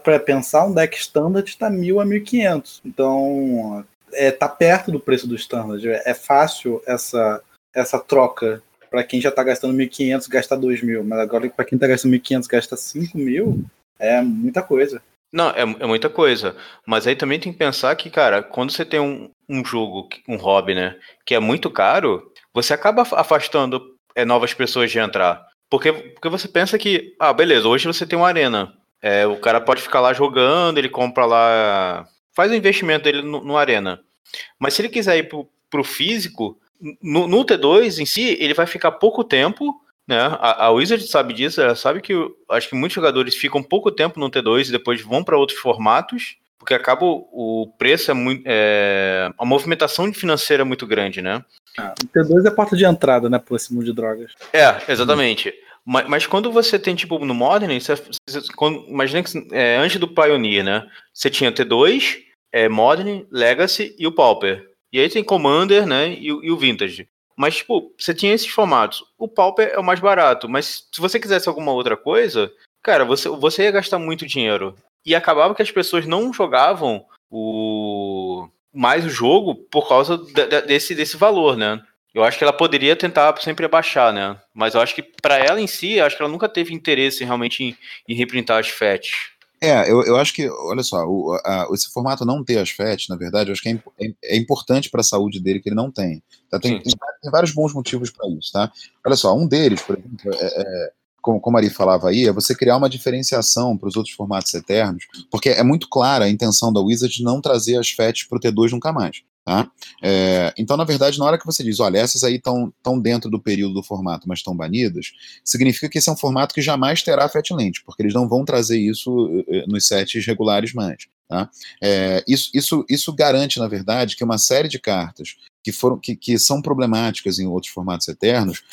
para pensar, um deck standard está mil a 1.500. Então, é, tá perto do preço do standard. É fácil essa, essa troca para quem já tá gastando 1.500, gasta 2.000. Mas agora, para quem tá gastando 1.500, gasta 5.000, é muita coisa. Não, é, é, muita coisa. Mas aí também tem que pensar que, cara, quando você tem um, um jogo, um hobby, né, que é muito caro, você acaba afastando é, novas pessoas de entrar. Porque, porque você pensa que, ah, beleza, hoje você tem uma arena. É, o cara pode ficar lá jogando, ele compra lá. Faz o investimento dele no, no arena. Mas se ele quiser ir pro, pro físico, no, no, T2 em si, ele vai ficar pouco tempo. Né? A, a Wizard sabe disso, ela sabe que acho que muitos jogadores ficam pouco tempo no T2 e depois vão para outros formatos, porque acaba o, preço é muito. É, a movimentação financeira é muito grande, né? Ah, o T2 é a porta de entrada, né, para esse mundo de drogas. É, exatamente. Mas, mas, quando você tem, tipo, no Modern, você, você, quando, imagina que é, antes do Pioneer, né? Você tinha T2, é, Modern, Legacy e o Pauper. E aí tem Commander, né? E, e, o Vintage. Mas, tipo, você tinha esses formatos. O Pauper é o mais barato, mas se você quisesse alguma outra coisa, cara, você, você ia gastar muito dinheiro. E acabava que as pessoas não jogavam o mais o jogo por causa de, de, desse, desse valor, né? Eu acho que ela poderia tentar sempre abaixar, né? Mas eu acho que para ela em si, acho que ela nunca teve interesse realmente em, em reprintar as FET. É, eu, eu acho que, olha só, o, a, esse formato não ter as FET, na verdade, eu acho que é, é, é importante para a saúde dele que ele não tenha. Tá? Tem, tem, tem, vários bons motivos para isso, tá? Olha só, um deles, por exemplo, é, é como, como a Ari falava aí, é você criar uma diferenciação para os outros formatos eternos, porque é muito clara a intenção da Wizard de não trazer as FETs para o T2 nunca mais. Tá? É, então, na verdade, na hora que você diz, olha, essas aí estão dentro do período do formato, mas estão banidas, significa que esse é um formato que jamais terá Fatland, porque eles não vão trazer isso eh, eh, nos sets regulares mais. Tá? É, isso, isso, isso garante, na verdade, que uma série de cartas que, foram, que, que são problemáticas em outros formatos eternos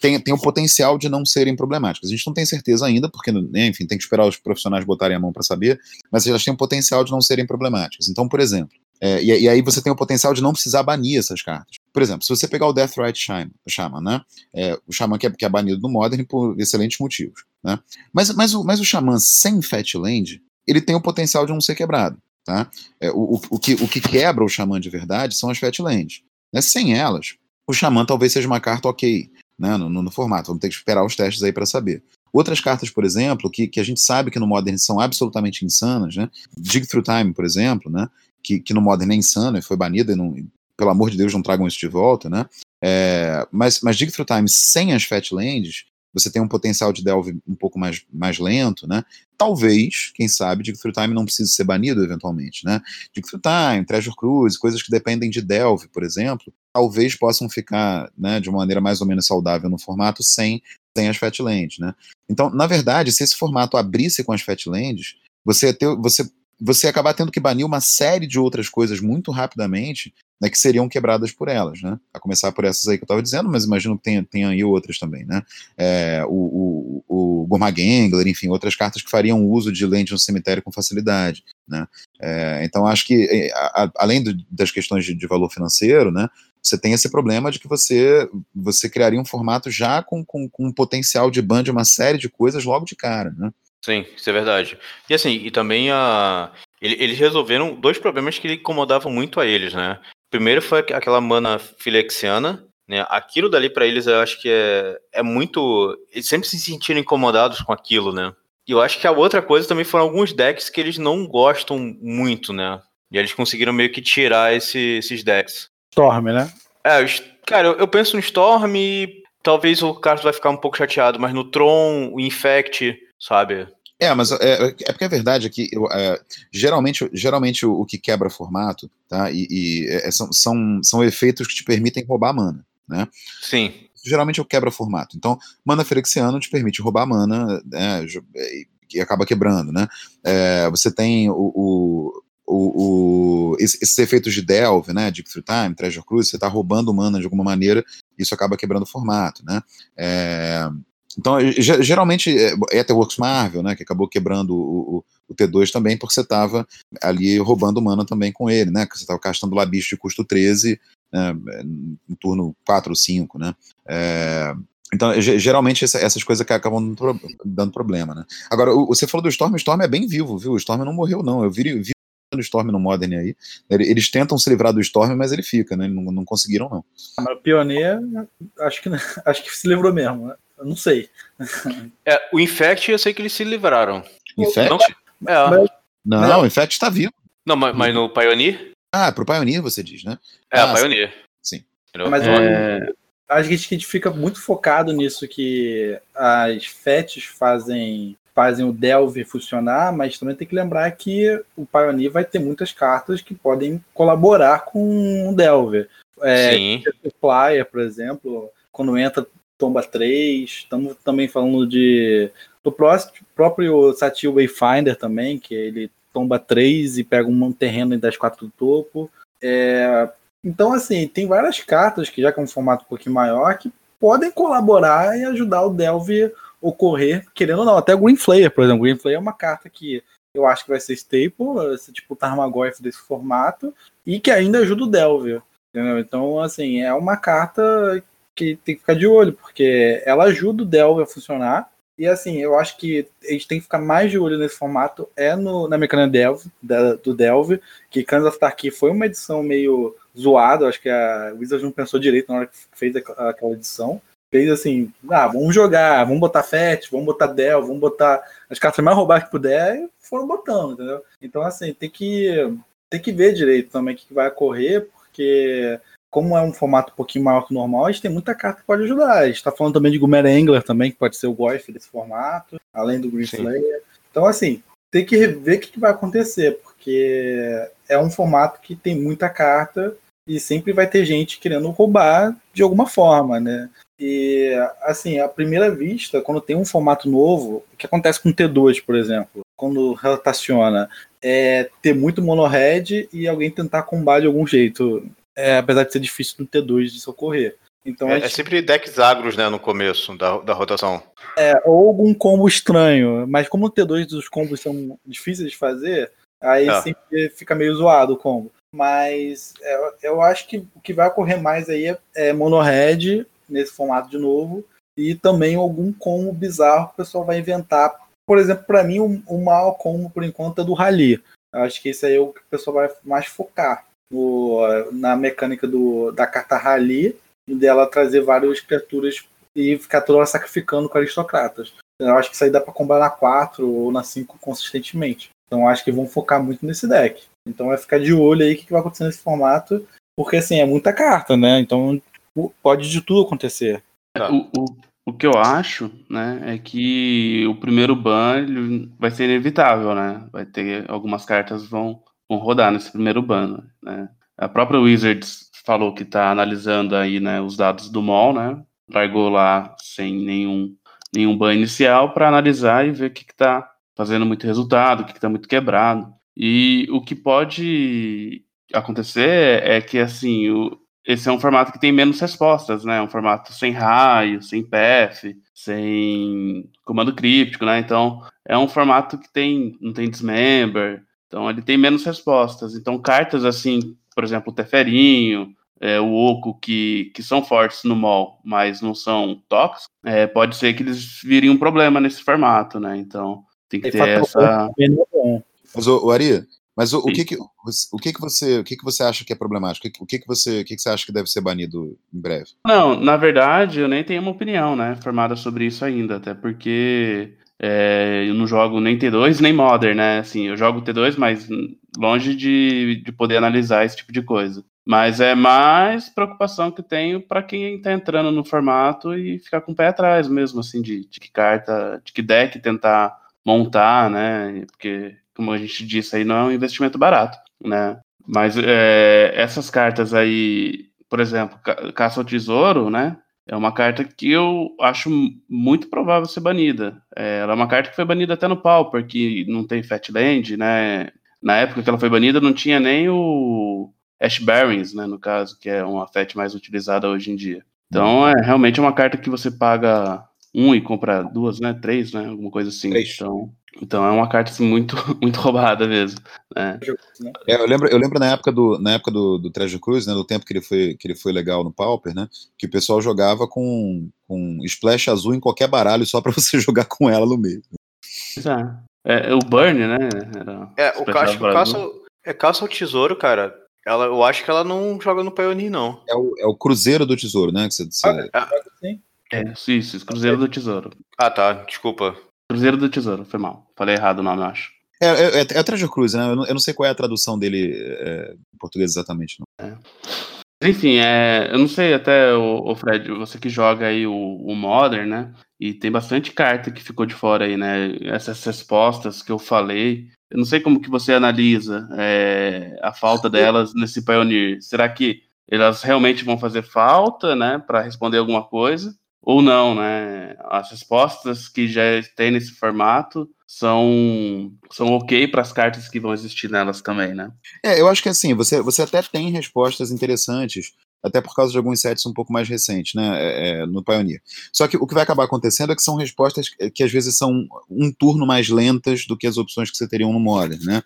tem, tem o potencial de não serem problemáticas. A gente não tem certeza ainda, porque, né, enfim, tem que esperar os profissionais botarem a mão para saber, mas elas têm o potencial de não serem problemáticas. Então, por exemplo, é, e, e, aí você tem o potencial de não precisar banir essas cartas. Por exemplo, se você pegar o Deathrite Shaman, Shaman né? É, o Shaman que é, que é banido no Modern por excelentes motivos. Né? Mas, mas, o, mas o Shaman sem Fatland, ele tem o potencial de não ser quebrado. Tá? É, o, o, o, que, o que quebra o Shaman de verdade são as Fatlands. Né? Sem elas, o Shaman talvez seja uma carta ok né? no, no, no formato. Vamos ter que esperar os testes aí para saber. Outras cartas, por exemplo, que, que a gente sabe que no Modern são absolutamente insanas, né? Dig Through Time, por exemplo, né? Que, que no Modern é insano e foi banida, e não, pelo amor de Deus, não tragam isso de volta, né? É, mas, mas Dig Through Time sem as Fatlands, você tem um potencial de delve um pouco mais, mais lento, né? Talvez, quem sabe, Dig Through Time não precise ser banido eventualmente, né? Dig Through Time, Treasure Cruise, coisas que dependem de delve, por exemplo, talvez possam ficar né, de uma maneira mais ou menos saudável no formato sem, sem as Fatlands, né? Então, na verdade, se esse formato abrisse com as Fatlands, você, ter, você você acabar tendo que banir uma série de outras coisas muito rapidamente, né, que seriam quebradas por elas, né? A começar por essas aí que eu estava dizendo, mas imagino que tenha, tenha aí outras também, né? É, o, o, o Gormagangler, enfim, outras cartas que fariam uso de lente no cemitério com facilidade, né? É, então acho que, é, a, a, além do, das questões de, de, valor financeiro, né? Você tem esse problema de que você, você criaria um formato já com, com, com um potencial de ban de uma série de coisas logo de cara, né? Sim, isso é verdade. E assim, e também a. Eles resolveram dois problemas que incomodavam muito a eles, né? Primeiro foi aquela mana filexiana, né? Aquilo dali para eles eu acho que é, é muito. Eles sempre se sentiram incomodados com aquilo, né? E eu acho que a outra coisa também foram alguns decks que eles não gostam muito, né? E eles conseguiram meio que tirar esse, esses decks. Storm, né? É, cara, eu, penso no Storm e talvez o Carlos vai ficar um pouco chateado, mas no Tron, o Infect, sabe? É, mas é, é porque a verdade é que eu, é, geralmente, geralmente o, o, que quebra formato, tá? E, e é, são, são, são efeitos que te permitem roubar mana, né? Sim. Geralmente eu quebra formato. Então, mana Ferexiano te permite roubar mana né, e acaba quebrando, né? É, você tem o, o o, o, esses efeitos de Delve, né, Deep Through Time, Treasure Cruise, você está roubando mana de alguma maneira, isso acaba quebrando o formato, né? É, então, geralmente, é, é Etherworks Marvel, né, que acabou quebrando o, o, T2 também, porque você estava ali roubando mana também com ele, né, que você estava gastando lá bicho de custo 13 né, no turno 4 ou 5, né. É, então, geralmente, essas coisas acabam dando problema, né. Agora, você falou do Storm, o Storm é bem vivo, viu, o Storm não morreu não, eu vi, vi Storm no Modern aí. Eles tentam se livrar do Storm, mas ele fica, né? Não, não conseguiram, não. Ah, mas o Pioneer, acho que, acho que se livrou mesmo. Né? Eu não sei. É, o Infect eu sei que eles se livraram. Infect? Não, é. mas, não, não, o Infect tá vivo. Não, mas, mas, no Pioneer? Ah, pro Pioneer você diz, né? É, ah, Pioneer. Sim. Mas é... acho que a gente fica muito focado nisso que as FETs fazem fazem o Delve funcionar, mas também tem que lembrar que o Pioneer vai ter muitas cartas que podem colaborar com o Delve. É, Sim. Flyer, por exemplo, quando entra tomba 3, estamos também falando de do próprio Satil Wayfinder também, que ele tomba 3 e pega um terreno das quatro do topo. É, então, assim, tem várias cartas que já é um formato um pouquinho maior que podem colaborar e ajudar o Delve ocorrer, querendo ou não, até Green Flare, por exemplo. Green Flare é uma carta que eu acho que vai ser staple, esse tipo Tarmogoyf desse formato, e que ainda ajuda o Delver. Entendeu? Então, assim, é uma carta que tem que ficar de olho, porque ela ajuda o Delver a funcionar. E assim, eu acho que a gente tem que ficar mais de olho nesse formato é no, na mecânica Delve, da, do Delve, que Kansas of Tarkir foi uma edição meio zoada, acho que a Wizards não pensou direito na hora que fez aquela edição fez assim, ah, vamos jogar, vamos botar FET, vamos botar Dell, vamos botar as cartas mais roubadas que puder, e foram botando, entendeu? Então, assim, tem que, tem que ver direito também o que vai ocorrer, porque como é um formato um pouquinho maior que o normal, a gente tem muita carta que pode ajudar. A gente tá falando também de Gumer Angler também, que pode ser o Goif desse formato, além do Green Slayer. Então, assim, tem que ver o que vai acontecer, porque é um formato que tem muita carta e sempre vai ter gente querendo roubar de alguma forma, né? E, assim, à primeira vista, quando tem um formato novo, o que acontece com o T2, por exemplo, quando rotaciona, é ter muito monohead e alguém tentar combar de algum jeito, é, apesar de ser difícil no T2 de ocorrer. Então, é, gente... é, sempre decks agros, né, no começo da, da rotação. É, ou algum combo estranho, mas como o T2 os combos são difíceis de fazer, aí é. sempre fica meio zoado o combo. Mas é, eu acho que o que vai ocorrer mais aí é, é monohead nesse formato de novo e também algum combo bizarro que o pessoal vai inventar. Por exemplo, para mim, o, o maior combo por enquanto é do Rally. Acho que esse aí é o que o pessoal vai mais focar na mecânica do, da carta Rally dela trazer várias criaturas e ficar toda hora sacrificando com aristocratas. Eu acho que isso aí dá para combar na 4 ou na 5 consistentemente. Então acho que vão focar muito nesse deck. Então vai ficar de olho aí o que vai acontecer nesse formato, porque assim, é muita carta, né? Então pode de tudo acontecer. Tá. O, o, o que eu acho, né, é que o primeiro ban vai ser inevitável, né? Vai ter algumas cartas vão, vão rodar nesse primeiro ban, né? A própria Wizards falou que está analisando aí, né, os dados do mall, né? Largou lá sem nenhum nenhum ban inicial para analisar e ver o que está fazendo muito resultado, o que está muito quebrado. E o que pode acontecer é que assim o, esse é um formato que tem menos respostas, né? Um formato sem raio, sem PF, sem comando críptico, né? Então, é um formato que tem não tem dismember, então ele tem menos respostas. Então, cartas assim, por exemplo, o Teferinho, é, o Oco, que, que são fortes no mall, mas não são tóxicos, é, pode ser que eles virem um problema nesse formato, né? Então, tem que ter essa... Mas, o Ari, mas o, o, que, que, o que que você o que que você acha que é problemático? O que que você o que que você acha que deve ser banido em breve? Não, na verdade eu nem tenho uma opinião, né, formada sobre isso ainda, até porque é, eu não jogo nem T2 nem Modern, né? Assim, eu jogo T2, mas longe de, de poder analisar esse tipo de coisa. Mas é mais preocupação que tenho para quem está entrando no formato e ficar com o pé atrás mesmo, assim, de, de que carta, de que deck tentar montar, né? Porque como a gente disse aí, não é um investimento barato, né? Mas é, essas cartas aí, por exemplo, Caça ao Tesouro, né? É uma carta que eu acho muito provável ser banida. É, ela é uma carta que foi banida até no Pauper, que não tem Fatland, né? Na época que ela foi banida, não tinha nem o Ash Barrens, né? No caso, que é uma Fat mais utilizada hoje em dia. Então, é realmente uma carta que você paga um e compra duas, né? Três, né? Alguma coisa assim. Três. Então, então é uma carta assim, muito, muito roubada mesmo. Né? É, eu, lembro, eu lembro na época do, na época do, do Treasure Cruise, né, no tempo que ele, foi, que ele foi legal no Pauper, né? Que o pessoal jogava com, com splash azul em qualquer baralho só para você jogar com ela no meio. É, é, o Burn, né? Era é, o caso, É caça ao tesouro, cara. Ela, eu acho que ela não joga no Pioneer, não. É o, é o Cruzeiro do Tesouro, né? Que você, você... Ah, sim. É, isso, isso, Cruzeiro do Tesouro. Ah, tá. Desculpa. Cruzeiro do Tesouro, foi mal. Falei errado o nome, eu acho. É, é, é, é né? Eu não, eu não sei qual é a tradução dele é, em português exatamente. Não. Mas, Enfim, é, eu não sei até, o, Fred, você que joga aí o, o Modern, né? E tem bastante carta que ficou de fora aí, né? Essas respostas que eu falei. Eu não sei como que você analisa é, a falta delas nesse Pioneer. Será que elas realmente vão fazer falta, né? Para responder alguma coisa? Ou não, né? As respostas que já tem nesse formato são, são ok para as cartas que vão existir nelas também, né? É, eu acho que assim, você, você até tem respostas interessantes, até por causa de alguns sets um pouco mais recentes, né, é, é, no Pioneer. Só que o que vai acabar acontecendo é que são respostas que, que às vezes são um turno mais lentas do que as opções que você teria no Modern, né?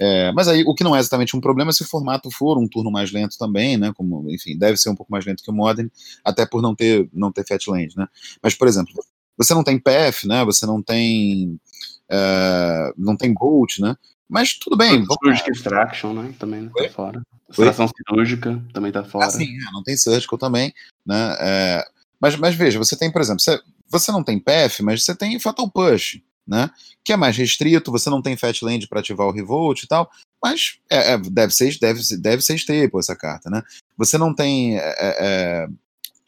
É, mas aí o que não é exatamente um problema se o formato for um turno mais lento também, né? Como, enfim, deve ser um pouco mais lento que o Modern, até por não ter não ter Fatland, né? Mas, por exemplo, você não tem PF, né? Você não tem uh, não tem Bolt, né? Mas tudo bem. Surgical Extraction, né? Também tá fora. Extração cirúrgica também tá fora. Ah, sim, é, não tem Surgical também, né? É, mas, mas veja, você tem, por exemplo, você, você não tem PF, mas você tem Fatal Push, né? Que é mais restrito, você não tem Fatland para ativar o Revolt e tal, mas é, é, deve, ser, deve, deve ser staple essa carta, né? Você não tem. É, é,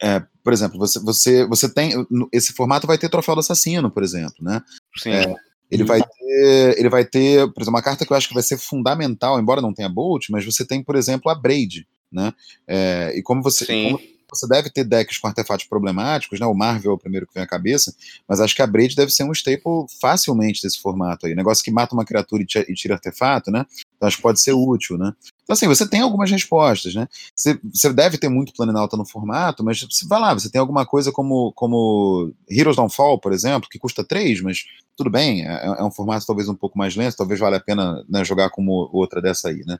é, por exemplo, você, você, você tem. Esse formato vai ter troféu do assassino, por exemplo, né? Sim. É, ele vai ter, ele vai ter, por exemplo, uma carta que eu acho que vai ser fundamental, embora não tenha Bolt, mas você tem, por exemplo, a Braid, né? É, e como você, como você deve ter decks com artefatos problemáticos, né? O Marvel é o primeiro que vem à cabeça, mas acho que a Braid deve ser um staple facilmente desse formato aí. Negócio que mata uma criatura e tira artefato, né? Então acho que pode ser útil, né? Então, assim, você tem algumas respostas, né? Você, você deve ter muito Planinauta no formato, mas você vai lá, você tem alguma coisa como, como Heroes Don't Fall, por exemplo, que custa 3, mas tudo bem, é, é, um formato talvez um pouco mais lento, talvez valha a pena né, jogar como outra dessa aí, né?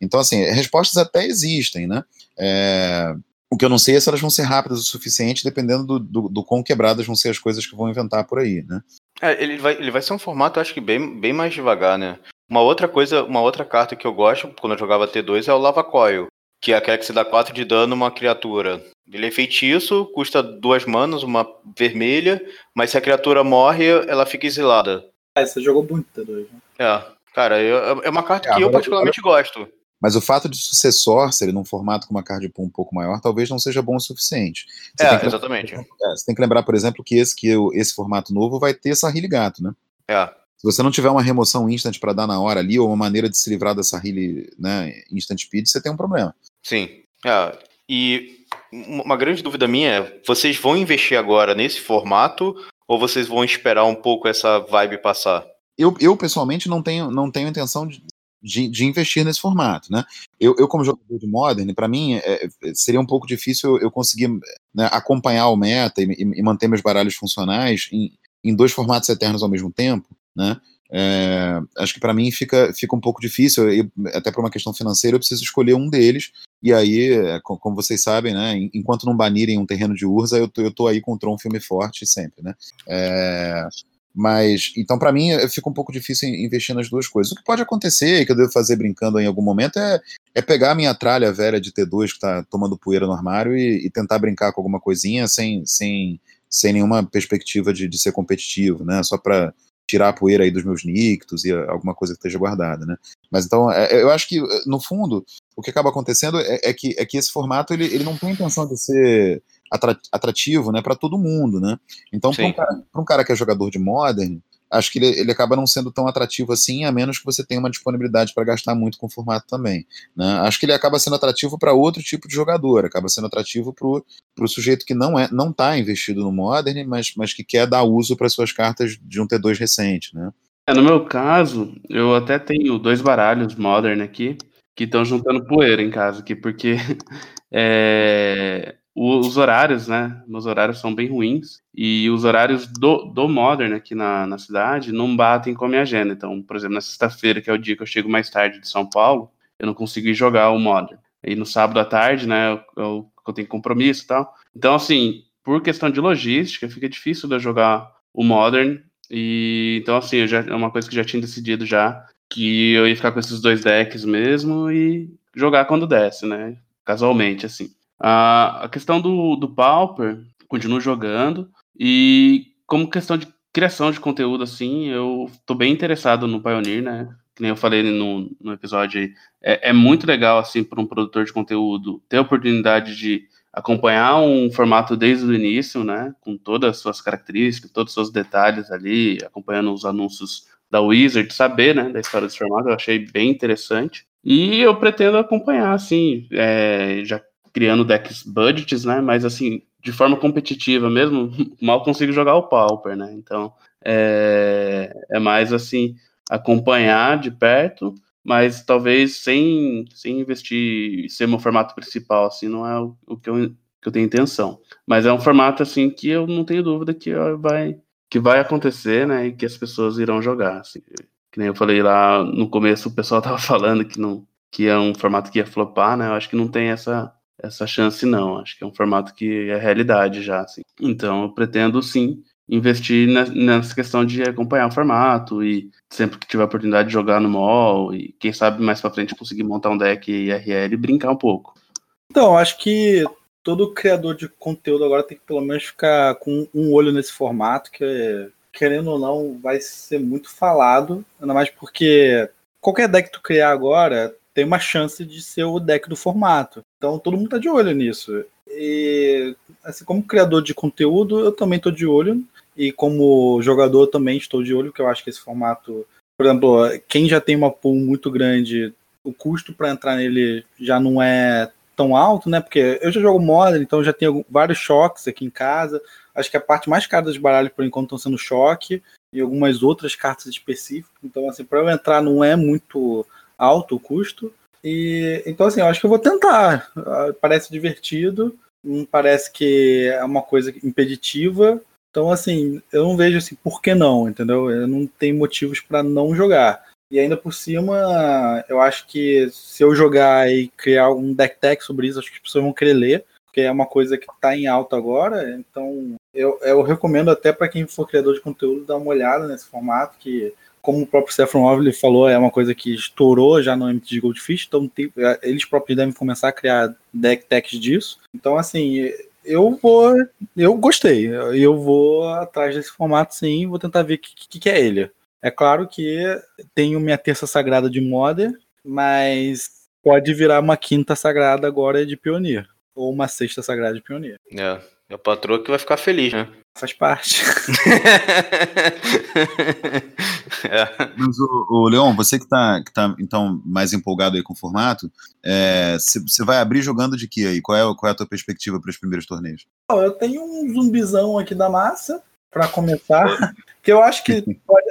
Então, assim, respostas até existem, né? É, o que eu não sei é se elas vão ser rápidas o suficiente, dependendo do, do, do quão quebradas vão ser as coisas que vão inventar por aí, né? É, ele vai, ele vai ser um formato, acho que bem, bem mais devagar, né? Uma outra coisa, uma outra carta que eu gosto quando eu jogava T2 é o Lava Coil, que é aquela que você dá 4 de dano uma criatura. Ele é feitiço, custa duas manas, uma vermelha, mas se a criatura morre, ela fica exilada. É, você jogou muito T2, né? É, cara, eu, é uma carta é, que eu particularmente agora... gosto. Mas o fato de ser sorcerer num formato com uma card pool um pouco maior talvez não seja bom o suficiente. Você é, exatamente. É, você tem que lembrar, por exemplo, que esse, que esse formato novo vai ter essa Gato, né? É. Se você não tiver uma remoção instant para dar na hora ali, ou uma maneira de se livrar dessa heal né, instant speed, você tem um problema. Sim. É, e uma grande dúvida minha é: vocês vão investir agora nesse formato ou vocês vão esperar um pouco essa vibe passar? Eu, eu pessoalmente não tenho, não tenho intenção de, de, de investir nesse formato, né? Eu, eu como jogador de Modern, para mim é, seria um pouco difícil eu conseguir né, acompanhar o meta e, e, manter meus baralhos funcionais em, em dois formatos eternos ao mesmo tempo né? É, acho que para mim fica, fica um pouco difícil, eu, até por uma questão financeira, eu preciso escolher um deles, e aí, é, como vocês sabem, né, enquanto não banirem um terreno de Urza, eu tô, eu tô aí contra um filme forte sempre, né? É, mas, então, para mim, fica um pouco difícil investir nas duas coisas. O que pode acontecer, que eu devo fazer brincando em algum momento, é, é pegar a minha tralha velha de T2 que está tomando poeira no armário e, e, tentar brincar com alguma coisinha sem, sem, sem nenhuma perspectiva de, de ser competitivo, né? Só para tirar a poeira aí dos meus nictos e alguma coisa que esteja guardada, né? Mas então, é, é eu acho que, no fundo, o que acaba acontecendo é, é, que, é que esse formato, ele, ele não tem intenção de ser atrativo, né, para todo mundo, né? Então, para um, cara, um cara que é jogador de Modern, acho que ele, ele acaba não sendo tão atrativo assim, a menos que você tenha uma disponibilidade para gastar muito com o formato também. Né? Acho que ele acaba sendo atrativo para outro tipo de jogador, acaba sendo atrativo para o sujeito que não é não está investido no Modern, mas, mas que quer dar uso para suas cartas de um T2 recente. Né? É, no meu caso, eu até tenho dois baralhos Modern aqui, que estão juntando poeira em casa aqui, porque é, os horários, né? Meus horários são bem ruins. E os horários do, do Modern aqui na, na cidade não batem com a minha agenda. Então, por exemplo, na sexta-feira, que é o dia que eu chego mais tarde de São Paulo, eu não consigo ir jogar o Modern. E no sábado à tarde, né, eu, eu, eu tenho compromisso e tal. Então, assim, por questão de logística, fica difícil de eu jogar o Modern. E então, assim, já, é uma coisa que eu já tinha decidido já que eu ia ficar com esses dois decks mesmo e jogar quando desce, né? Casualmente, assim. A, a questão do, do Pauper, continuo jogando. E como questão de criação de conteúdo, assim, eu tô bem interessado no Pioneer, né? Que nem eu falei no, no episódio aí. É, é muito legal, assim, para um produtor de conteúdo ter a oportunidade de acompanhar um formato desde o início, né? Com todas as suas características, todos os seus detalhes ali, acompanhando os anúncios da Wizard, saber, né, da história desse formato, eu achei bem interessante. E eu pretendo acompanhar, assim, é, já criando decks budgets, né, mas assim, de forma competitiva mesmo, mal consigo jogar o Pauper, né, então é, é mais assim, acompanhar de perto, mas talvez sem, sem investir, ser meu formato principal, assim, não é o, o que, eu, que eu tenho intenção. Mas é um formato, assim, que eu não tenho dúvida que vai, que vai acontecer, né, e que as pessoas irão jogar, assim. Que nem eu falei lá no começo, o pessoal tava falando que não que é um formato que ia flopar, né? Eu acho que não tem essa essa chance não. Acho que é um formato que é realidade já, assim. Então, eu pretendo sim investir nessa questão de acompanhar o formato e sempre que tiver oportunidade de jogar no mall e quem sabe mais para frente conseguir montar um deck IRL e brincar um pouco. Então, acho que todo criador de conteúdo agora tem que pelo menos ficar com um olho nesse formato, que querendo ou não vai ser muito falado, ainda mais porque qualquer deck que tu criar agora tem uma chance de ser o deck do formato. Então todo mundo tá de olho nisso. E assim, como criador de conteúdo, eu também tô de olho. E como jogador também estou de olho, porque eu acho que esse formato, por exemplo, quem já tem uma pool muito grande, o custo para entrar nele já não é tão alto, né? Porque eu já jogo Modern, então já tenho vários choques aqui em casa. Acho que a parte mais cara dos baralhos por enquanto estão sendo choque e algumas outras cartas específicas. Então, assim, para eu entrar não é muito alto o custo. E então assim, eu acho que eu vou tentar. Ah, parece divertido, não parece que é uma coisa impeditiva. Então assim, eu não vejo assim por que não, entendeu? Eu não tenho motivos para não jogar. E ainda por cima, eu acho que se eu jogar e criar um deck tech sobre isso, acho que as pessoas vão querer ler, porque é uma coisa que está em alta agora. Então, eu, eu recomendo até para quem for criador de conteúdo dar uma olhada nesse formato, que como o próprio Stefan Ovely falou, é uma coisa que estourou já no MTG Goldfish, então tem, é, eles próprios devem começar a criar deck techs disso. Então, assim, eu vou. Eu gostei. Eu vou atrás desse formato sim vou tentar ver o que, que, que, é ele. É claro que tenho minha terça sagrada de Modern, mas pode virar uma quinta sagrada agora de Pioneer. Ou uma sexta sagrada de Pioneer. É. É a patroa que vai ficar feliz, né? Faz parte. é. Mas, o, o Leon, você que está que tá, então, mais empolgado aí com o formato, você é, vai abrir jogando de que aí? Qual é, qual é a tua perspectiva para os primeiros torneios? Eu tenho um zumbizão aqui da massa, para começar, que eu acho que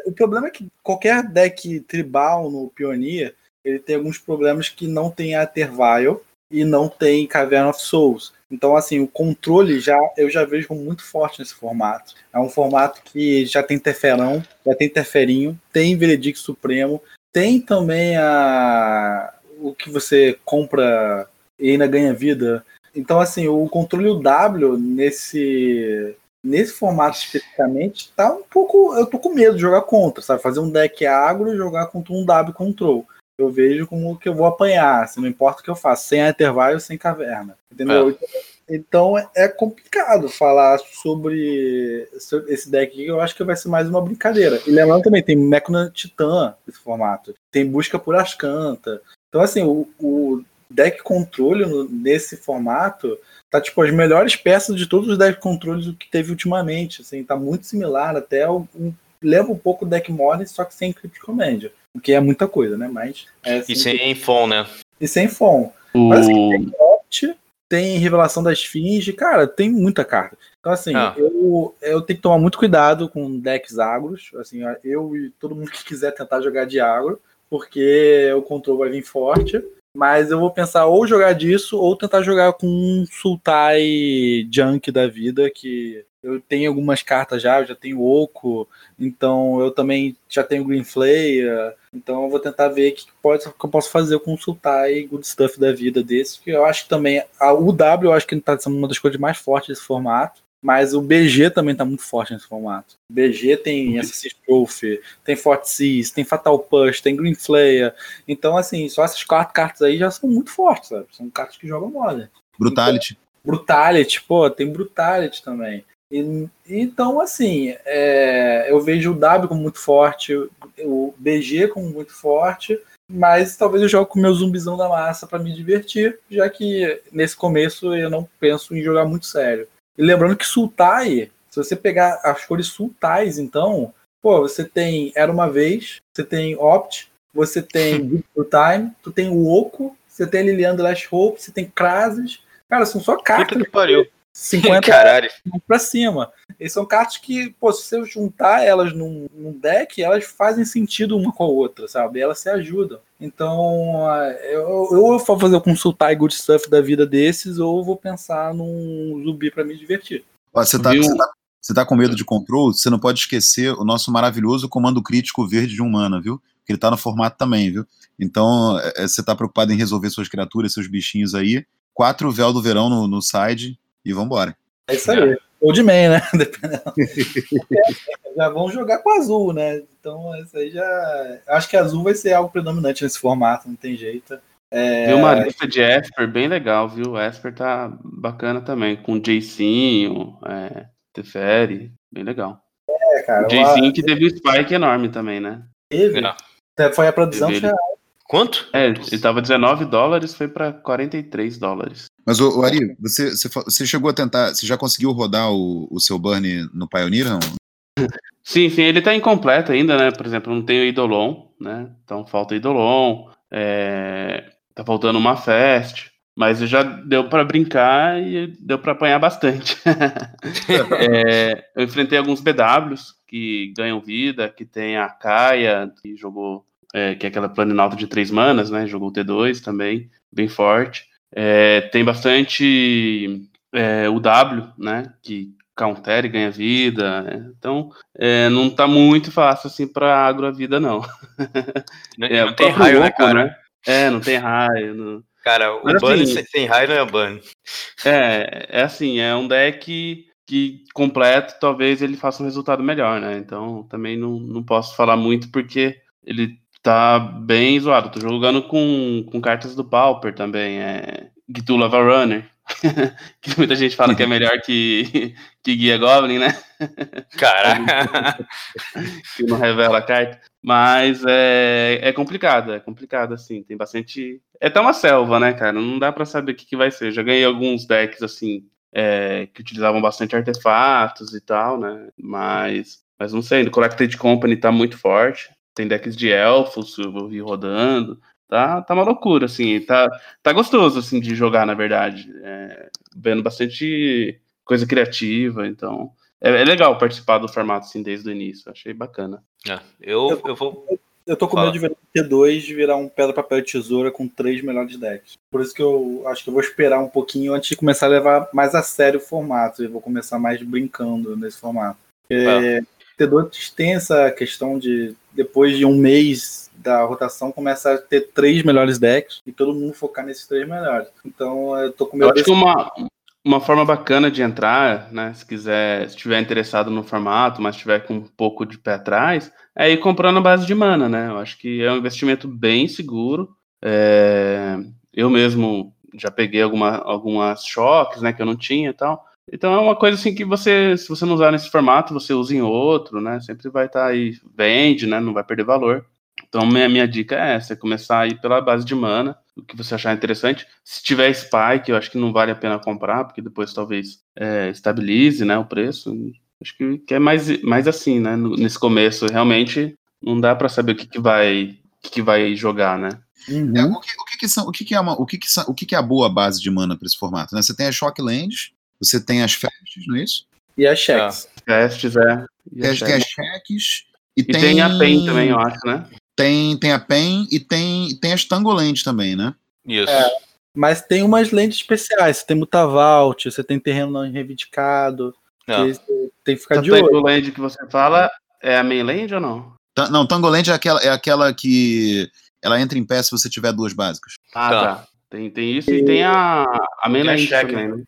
o problema é que qualquer deck tribal no Pioneer, ele tem alguns problemas que não tem a Tervile e não tem Cavern of Souls. Então, assim, o controle já eu já vejo muito forte nesse formato. É um formato que já tem Teferão, já tem Teferinho, tem Veredicto Supremo, tem também a o que você compra e ainda ganha vida. Então, assim, o controle W nesse nesse formato especificamente tá um pouco. Eu tô com medo de jogar contra, sabe? Fazer um deck agro e jogar contra um W control eu vejo como que eu vou apanhar, assim, não importa o que eu faço, sem intervalo, sem caverna, entendeu? É. Então é complicado falar sobre esse deck aqui, eu acho que vai ser mais uma brincadeira. E lembrando também, tem Mecona Titã esse formato, tem busca por Ascanta. Então, assim, o, o deck controle nesse formato tá tipo as melhores peças de todos os deck controles que teve ultimamente. Assim, tá muito similar, até um, leva um pouco o deck modern, só que sem Crypt Commander. O que é muita coisa, né? Mas. É assim, e sem FON, né? E sem FON. Uh... Mas assim, tem Opt, tem Revelação da Esfinge, cara, tem muita carta. Então, assim, ah. eu, eu tenho que tomar muito cuidado com decks agros. Assim, eu e todo mundo que quiser tentar jogar de agro, porque o controle vai vir forte. Mas eu vou pensar ou jogar disso ou tentar jogar com um Sultai Junk da vida, que eu tenho algumas cartas já, eu já tenho Oco, então eu também já tenho Green Flare, então eu vou tentar ver o que, pode, que eu posso fazer com o Sultai Good Stuff da vida desse, que eu acho que também, a UW eu acho que está sendo uma das coisas mais fortes desse formato, Mas o BG também tá muito forte nesse formato. O BG tem Assassin's Trophy, tem Forte Seas, tem Fatal Push, tem Green Flare. Então, assim, só essas quatro cartas aí já são muito fortes, sabe? São cartas que jogam mole. Brutality. Então, Brutality, pô, tem Brutality também. E, então, assim, é, eu vejo o W como muito forte, o BG como muito forte, mas talvez eu jogue com o meu zumbizão da massa para me divertir, já que nesse começo eu não penso em jogar muito sério. E lembrando que Sultai, se você pegar as cores Sultais, então, pô, você tem Era Uma Vez, você tem Opt, você tem Good Time, tu tem o Oco, você tem Liliana Last Hope, você tem Krasis. Cara, são só cartas. Puta que pariu. 50 Caralho. pra cima. E são cartas que, pô, se você juntar elas num, num, deck, elas fazem sentido uma com a outra, sabe? Elas se ajudam. Então, eu, eu vou fazer consultar good stuff da vida desses, ou vou pensar num zumbi para me divertir. Você, tá, você, tá, você tá com medo de control? Você não pode esquecer o nosso maravilhoso comando crítico verde de humana, viu? Que ele tá no formato também, viu? Então, é, você tá preocupado em resolver suas criaturas, seus bichinhos aí. Quatro véu do verão no, no side e vambora. É isso aí. É. Ou de man, né? Dependendo. já vão jogar com azul, né? Então, isso aí já. Acho que azul vai ser algo predominante nesse formato, não tem jeito. É... Tem uma lista de Esper bem legal, viu? O Esper tá bacana também, com Jacinho, é, Teferi, bem legal. É, cara. O Jacinho que teve um spike enorme também, né? Teve. É. Foi a produção que Quanto? É, ele tava 19 dólares, foi para 43 dólares. Mas, o, Ari, você, você, você, chegou a tentar, você já conseguiu rodar o, o seu burn no Pioneer, não? Sim, sim, ele tá incompleto ainda, né? Por exemplo, não tem o Idolon, né? Então falta Idolon, é... tá faltando uma Fest, mas já deu para brincar e deu para apanhar bastante. é, eu enfrentei alguns BWs que ganham vida, que tem a Kaia, que jogou, é, que é aquela planinauta de três manas, né? Jogou T2 também, bem forte. É, tem bastante é, o W, né? Que counter e ganha vida. Né? Então, é, não tá muito fácil assim para agro a vida, não. Não, é, não tem raio, né, cara? Né? É, não tem raio. Não... Cara, o Mas, ban assim, sem raio não é ban. É, é assim, é um deck que completo, talvez ele faça um resultado melhor, né? Então, também não, não posso falar muito porque ele tá bem zoado. Tô jogando com, com cartas do Pauper também, é Gitu Lava Runner, que muita gente fala que é melhor que, que Guia Goblin, né? Caraca! que não revela a carta. Mas é, é complicado, é complicado, assim. Tem bastante. É até uma selva, né, cara? Não dá para saber o que, que vai ser. Já ganhei alguns decks, assim, é, que utilizavam bastante artefatos e tal, né? Mas, mas não sei, o Collected Company tá muito forte tem decks de elfos, eu vi rodando. Tá, tá uma loucura, assim. Tá, tá gostoso, assim, de jogar, na verdade. É, vendo bastante coisa criativa, então... É, é, legal participar do formato, assim, desde o início. Achei bacana. É, eu, eu vou... Eu tô com medo de ver o T2 virar um pedra, papel e tesoura com três melhores decks. Por isso que eu acho que eu vou esperar um pouquinho antes de começar a levar mais a sério o formato. Eu vou começar mais brincando nesse formato. É, T2 tem essa questão de depois de um mês da rotação, começa a ter três melhores decks e todo mundo focar nesses três melhores. Então eu tô com medo. Eu acho que uma, uma forma bacana de entrar, né? Se quiser, se estiver interessado no formato, mas estiver com um pouco de pé atrás, é ir comprando a base de mana, né? Eu acho que é um investimento bem seguro. É... Eu mesmo já peguei alguma, algumas choques, né? Que eu não tinha e tal. Então é uma coisa assim que você, se você não usar nesse formato, você usa em outro, né? Sempre vai estar tá aí, vende, né? Não vai perder valor. Então minha, minha dica é essa, é começar aí pela base de mana, o que você achar interessante. Se tiver spike, eu acho que não vale a pena comprar, porque depois talvez é, estabilize, né, o preço. Acho que, que é mais, mais assim, né? Nesse começo, realmente não dá para saber o que, que vai que, que vai jogar, né? Uhum. É, o, que, o, que, que, são, o que, que é uma, o que, que, o que, que é a boa base de mana para esse formato? Né? Você tem a Shocklands, você tem as festas, não é isso? E as cheques. Ah, festes, é. E tem, tem as cheques. E, e tem... tem... a PEN também, eu acho, né? Tem, tem a PEN e tem, tem as Tangolentes também, né? Isso. É, mas tem umas lentes especiais. Você tem Mutavault, você tem terreno não reivindicado. Tem que ficar de olho. Tangoland que você fala é a mainland ou não? Não, Tangoland é aquela, é aquela que ela entra em pé se você tiver duas básicas. Ah, tá. tá. Tem, tem isso e, e tem a, a mainland também, né?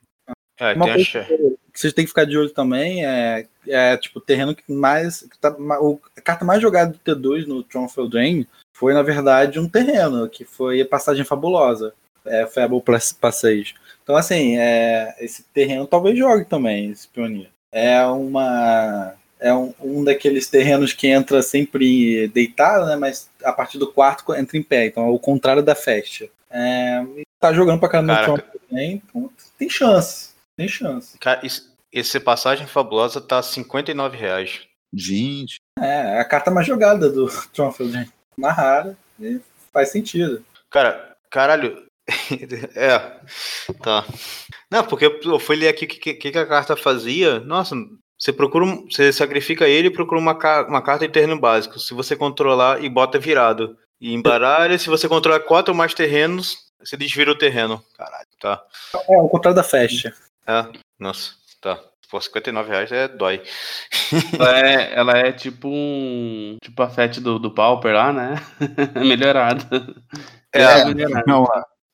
É, Uma coisa a... que vocês têm que ficar de olho também é, é tipo, o terreno que mais. Que tá, o, a carta mais jogada do T2 no Tronfield Drain foi, na verdade, um terreno, que foi a passagem fabulosa. É, Fable Passage. Então, assim, é, esse terreno talvez jogue também, esse Pioneer. É uma. É um, um daqueles terrenos que entra sempre deitado, né? Mas a partir do quarto entra em pé. Então é o contrário da festa. É, tá jogando pra caramba no Caraca. Tron também, então tem chance. Tem chance. Cara, esse passagem fabulosa tá 59 reais. Gente, É, é a carta mais jogada do Tronfield, gente. Mais rara e faz sentido. Cara, caralho. é, tá. Não, porque eu fui ler aqui o que, que, que a carta fazia. Nossa, você procura. Você sacrifica ele e procura uma, uma carta de terreno básico. Se você controlar e bota virado. E embaralha, se você controlar quatro ou mais terrenos, você desvira o terreno. Caralho, tá. É, o contrário da festa. É, nossa, tá. Pô, 59 reais é dói. Ela é, ela é tipo um. Tipo a FET do, do Pauper lá, né? Melhorada. É, melhorada. não,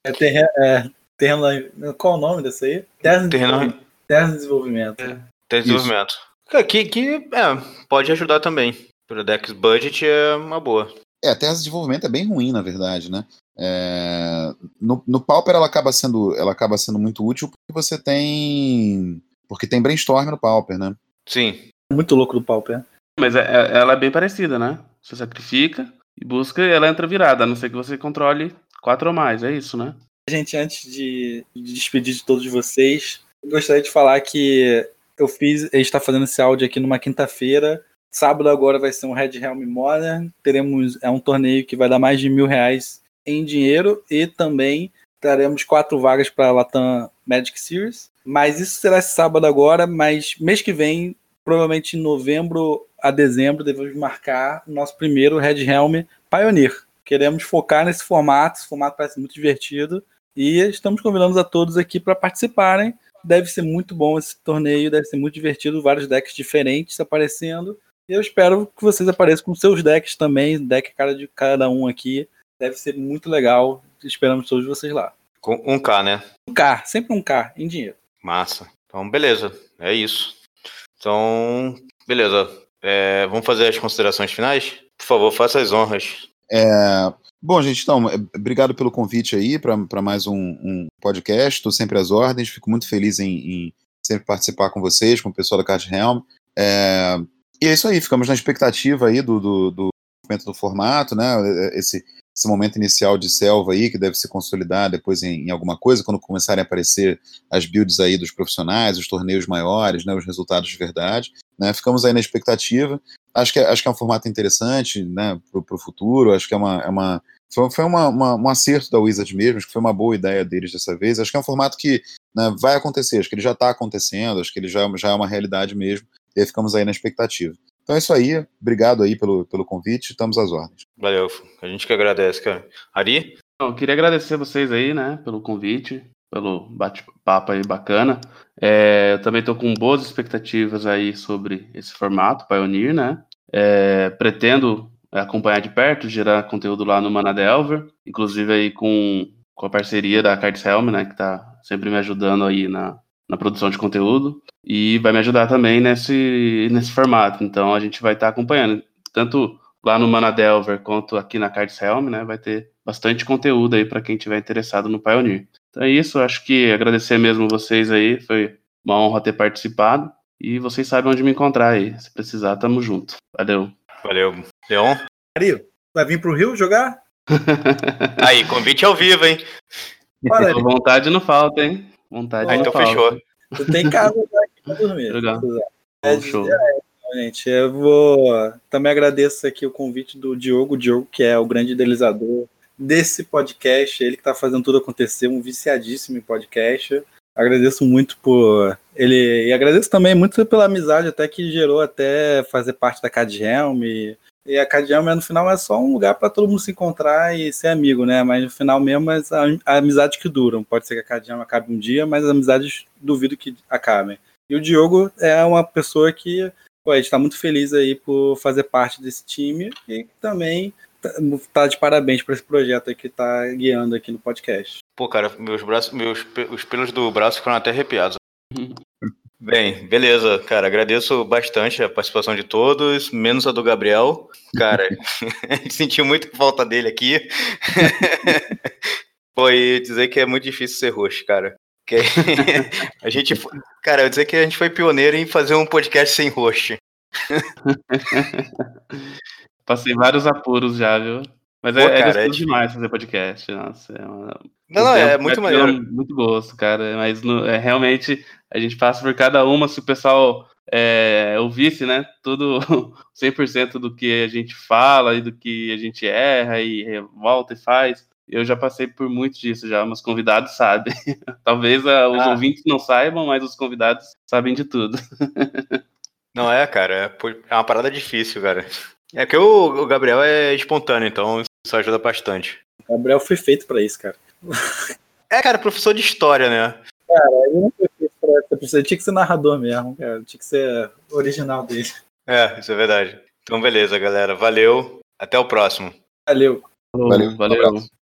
É terreno. É, terreno qual é o nome desse aí? Terra terreno Terra de Desenvolvimento. tem desenvolvimento. Cara, que, que é, pode ajudar também. Para Dex Budget é uma boa. É, a Terra de Desenvolvimento é bem ruim, na verdade, né? É, no, no Pauper ela acaba, sendo, ela acaba sendo muito útil porque você tem. Porque tem brainstorm no Pauper, né? Sim. Muito louco do Pauper. Mas é- é- ela é bem parecida, né? Você sacrifica e busca e ela entra virada, a não ser que você controle quatro ou mais, é isso, né? Gente, antes de, de despedir de todos vocês, eu gostaria de falar que eu fiz, a gente está fazendo esse áudio aqui numa quinta-feira. Sábado agora vai ser um Red Helm Modern. Teremos é um torneio que vai dar mais de mil reais em dinheiro e também teremos quatro vagas para a Latam Magic Series. Mas isso será esse sábado agora, mas mês que vem, provavelmente em novembro a dezembro, devemos marcar o nosso primeiro Red Helm Pioneer. Queremos focar nesse formato, esse formato parece muito divertido. E estamos convidando a todos aqui para participarem. Deve ser muito bom esse torneio, deve ser muito divertido, vários decks diferentes aparecendo. E eu espero que vocês apareçam com seus decks também, deck cara de cada um aqui. Deve ser muito legal. Esperamos todos vocês lá. Com um K, né? Um K, sempre um K, em dinheiro. Massa. Então, beleza. É isso. Então, beleza. É, vamos fazer as considerações finais? Por favor, faça as honras. É, bom, gente, então, é, obrigado pelo convite aí para mais um, um podcast. Estou sempre às ordens, fico muito feliz em, em sempre participar com vocês, com o pessoal da Card Helm. É, e é isso aí, ficamos na expectativa aí do, do, do do formato, né? Esse, esse momento inicial de selva aí, que deve se consolidar depois em, em alguma coisa, quando começarem a aparecer as builds aí dos profissionais, os torneios maiores, né? Os resultados de verdade. Né? Ficamos aí na expectativa acho que, é- acho que é um formato interessante né, para o futuro. Acho que é uma. É uma foi uma, uma- um acerto da Wizard mesmo, acho que foi uma boa ideia deles dessa vez. Acho que é um formato que né, vai acontecer, acho que ele já está acontecendo, acho que ele já, já é uma realidade mesmo, e aí ficamos aí na expectativa. Então é isso aí, obrigado aí pelo, pelo convite, estamos às ordens. Valeu. A gente que agradece, cara. Ari? Eu queria agradecer vocês aí, né, pelo convite, pelo bate-papo aí bacana. É, eu também estou com boas expectativas aí sobre esse formato, Pioneer, né? É, pretendo acompanhar de perto, gerar conteúdo lá no Mana Delver, inclusive aí com, com a parceria da Cards Helm, né, que está sempre me ajudando aí na, na produção de conteúdo e vai me ajudar também nesse, nesse formato. Então a gente vai estar acompanhando, tanto lá no Mana Delver quanto aqui na Cards Helm, né, vai ter bastante conteúdo aí para quem tiver interessado no Pioneer. Então é isso, acho que agradecer mesmo vocês aí, foi uma honra ter participado e vocês sabem onde me encontrar aí. Se precisar, tamo junto. Valeu. Valeu. Leon? Ari, vai vir pro Rio jogar? Aí, convite ao vivo, hein? Com vontade não falta, hein? Vontade Ah, então fechou. tu tem casa aqui pra dormir. Legal. quiser. Bom, show. Gente, eu vou. Também agradeço aqui o convite do Diogo, o Diogo, que é o grande idealizador desse podcast, ele que está fazendo tudo acontecer, um viciadíssimo em podcast. Agradeço muito por ele. E agradeço também muito pela amizade, até que gerou até fazer parte da Cad Helm. E, e a Cad Helm, no final, é só um lugar para todo mundo se encontrar e ser amigo, né? Mas no final mesmo, é a, amizade que duram. Pode ser que a Cad Helm acabe um dia, mas as amizades duvido que acabem. E o Diogo é uma pessoa que pô, a gente está muito feliz aí por fazer parte desse time e também tá, tá de parabéns por esse projeto aí que tá guiando aqui no podcast. Pô, cara, meus braços, meus os pelos do braço ficaram até arrepiados. Bem, beleza, cara. Agradeço bastante a participação de todos, menos a do Gabriel. Cara, a gente sentiu muito falta dele aqui. Foi dizer que é muito difícil ser roxo, cara. Que a gente, cara, eu dizer que a gente foi pioneiro em fazer um podcast sem roxo. Passei vários apuros já, viu? Mas Pô, é, cara, é, é demais fazer podcast. Nossa, é uma... Não, não, é muito maneiro. Muito gosto, cara. Mas no, é, realmente a gente passa por cada uma. Se o pessoal é, ouvisse, né? Tudo 100% do que a gente fala e do que a gente erra e volta e faz. Eu já passei por muito disso já, mas convidados sabem. Talvez uh, os ah. ouvintes não saibam, mas os convidados sabem de tudo. não é, cara, é, é uma parada difícil, cara. É que o, o Gabriel é espontâneo, então isso ajuda bastante. O Gabriel foi feito para isso, cara. É, cara, professor de história, né? Cara, ele não foi Ele tinha que ser narrador mesmo, cara. Tinha que ser original dele. É, isso é verdade. Então, beleza, galera. Valeu. Até o próximo. Valeu. Valeu. valeu.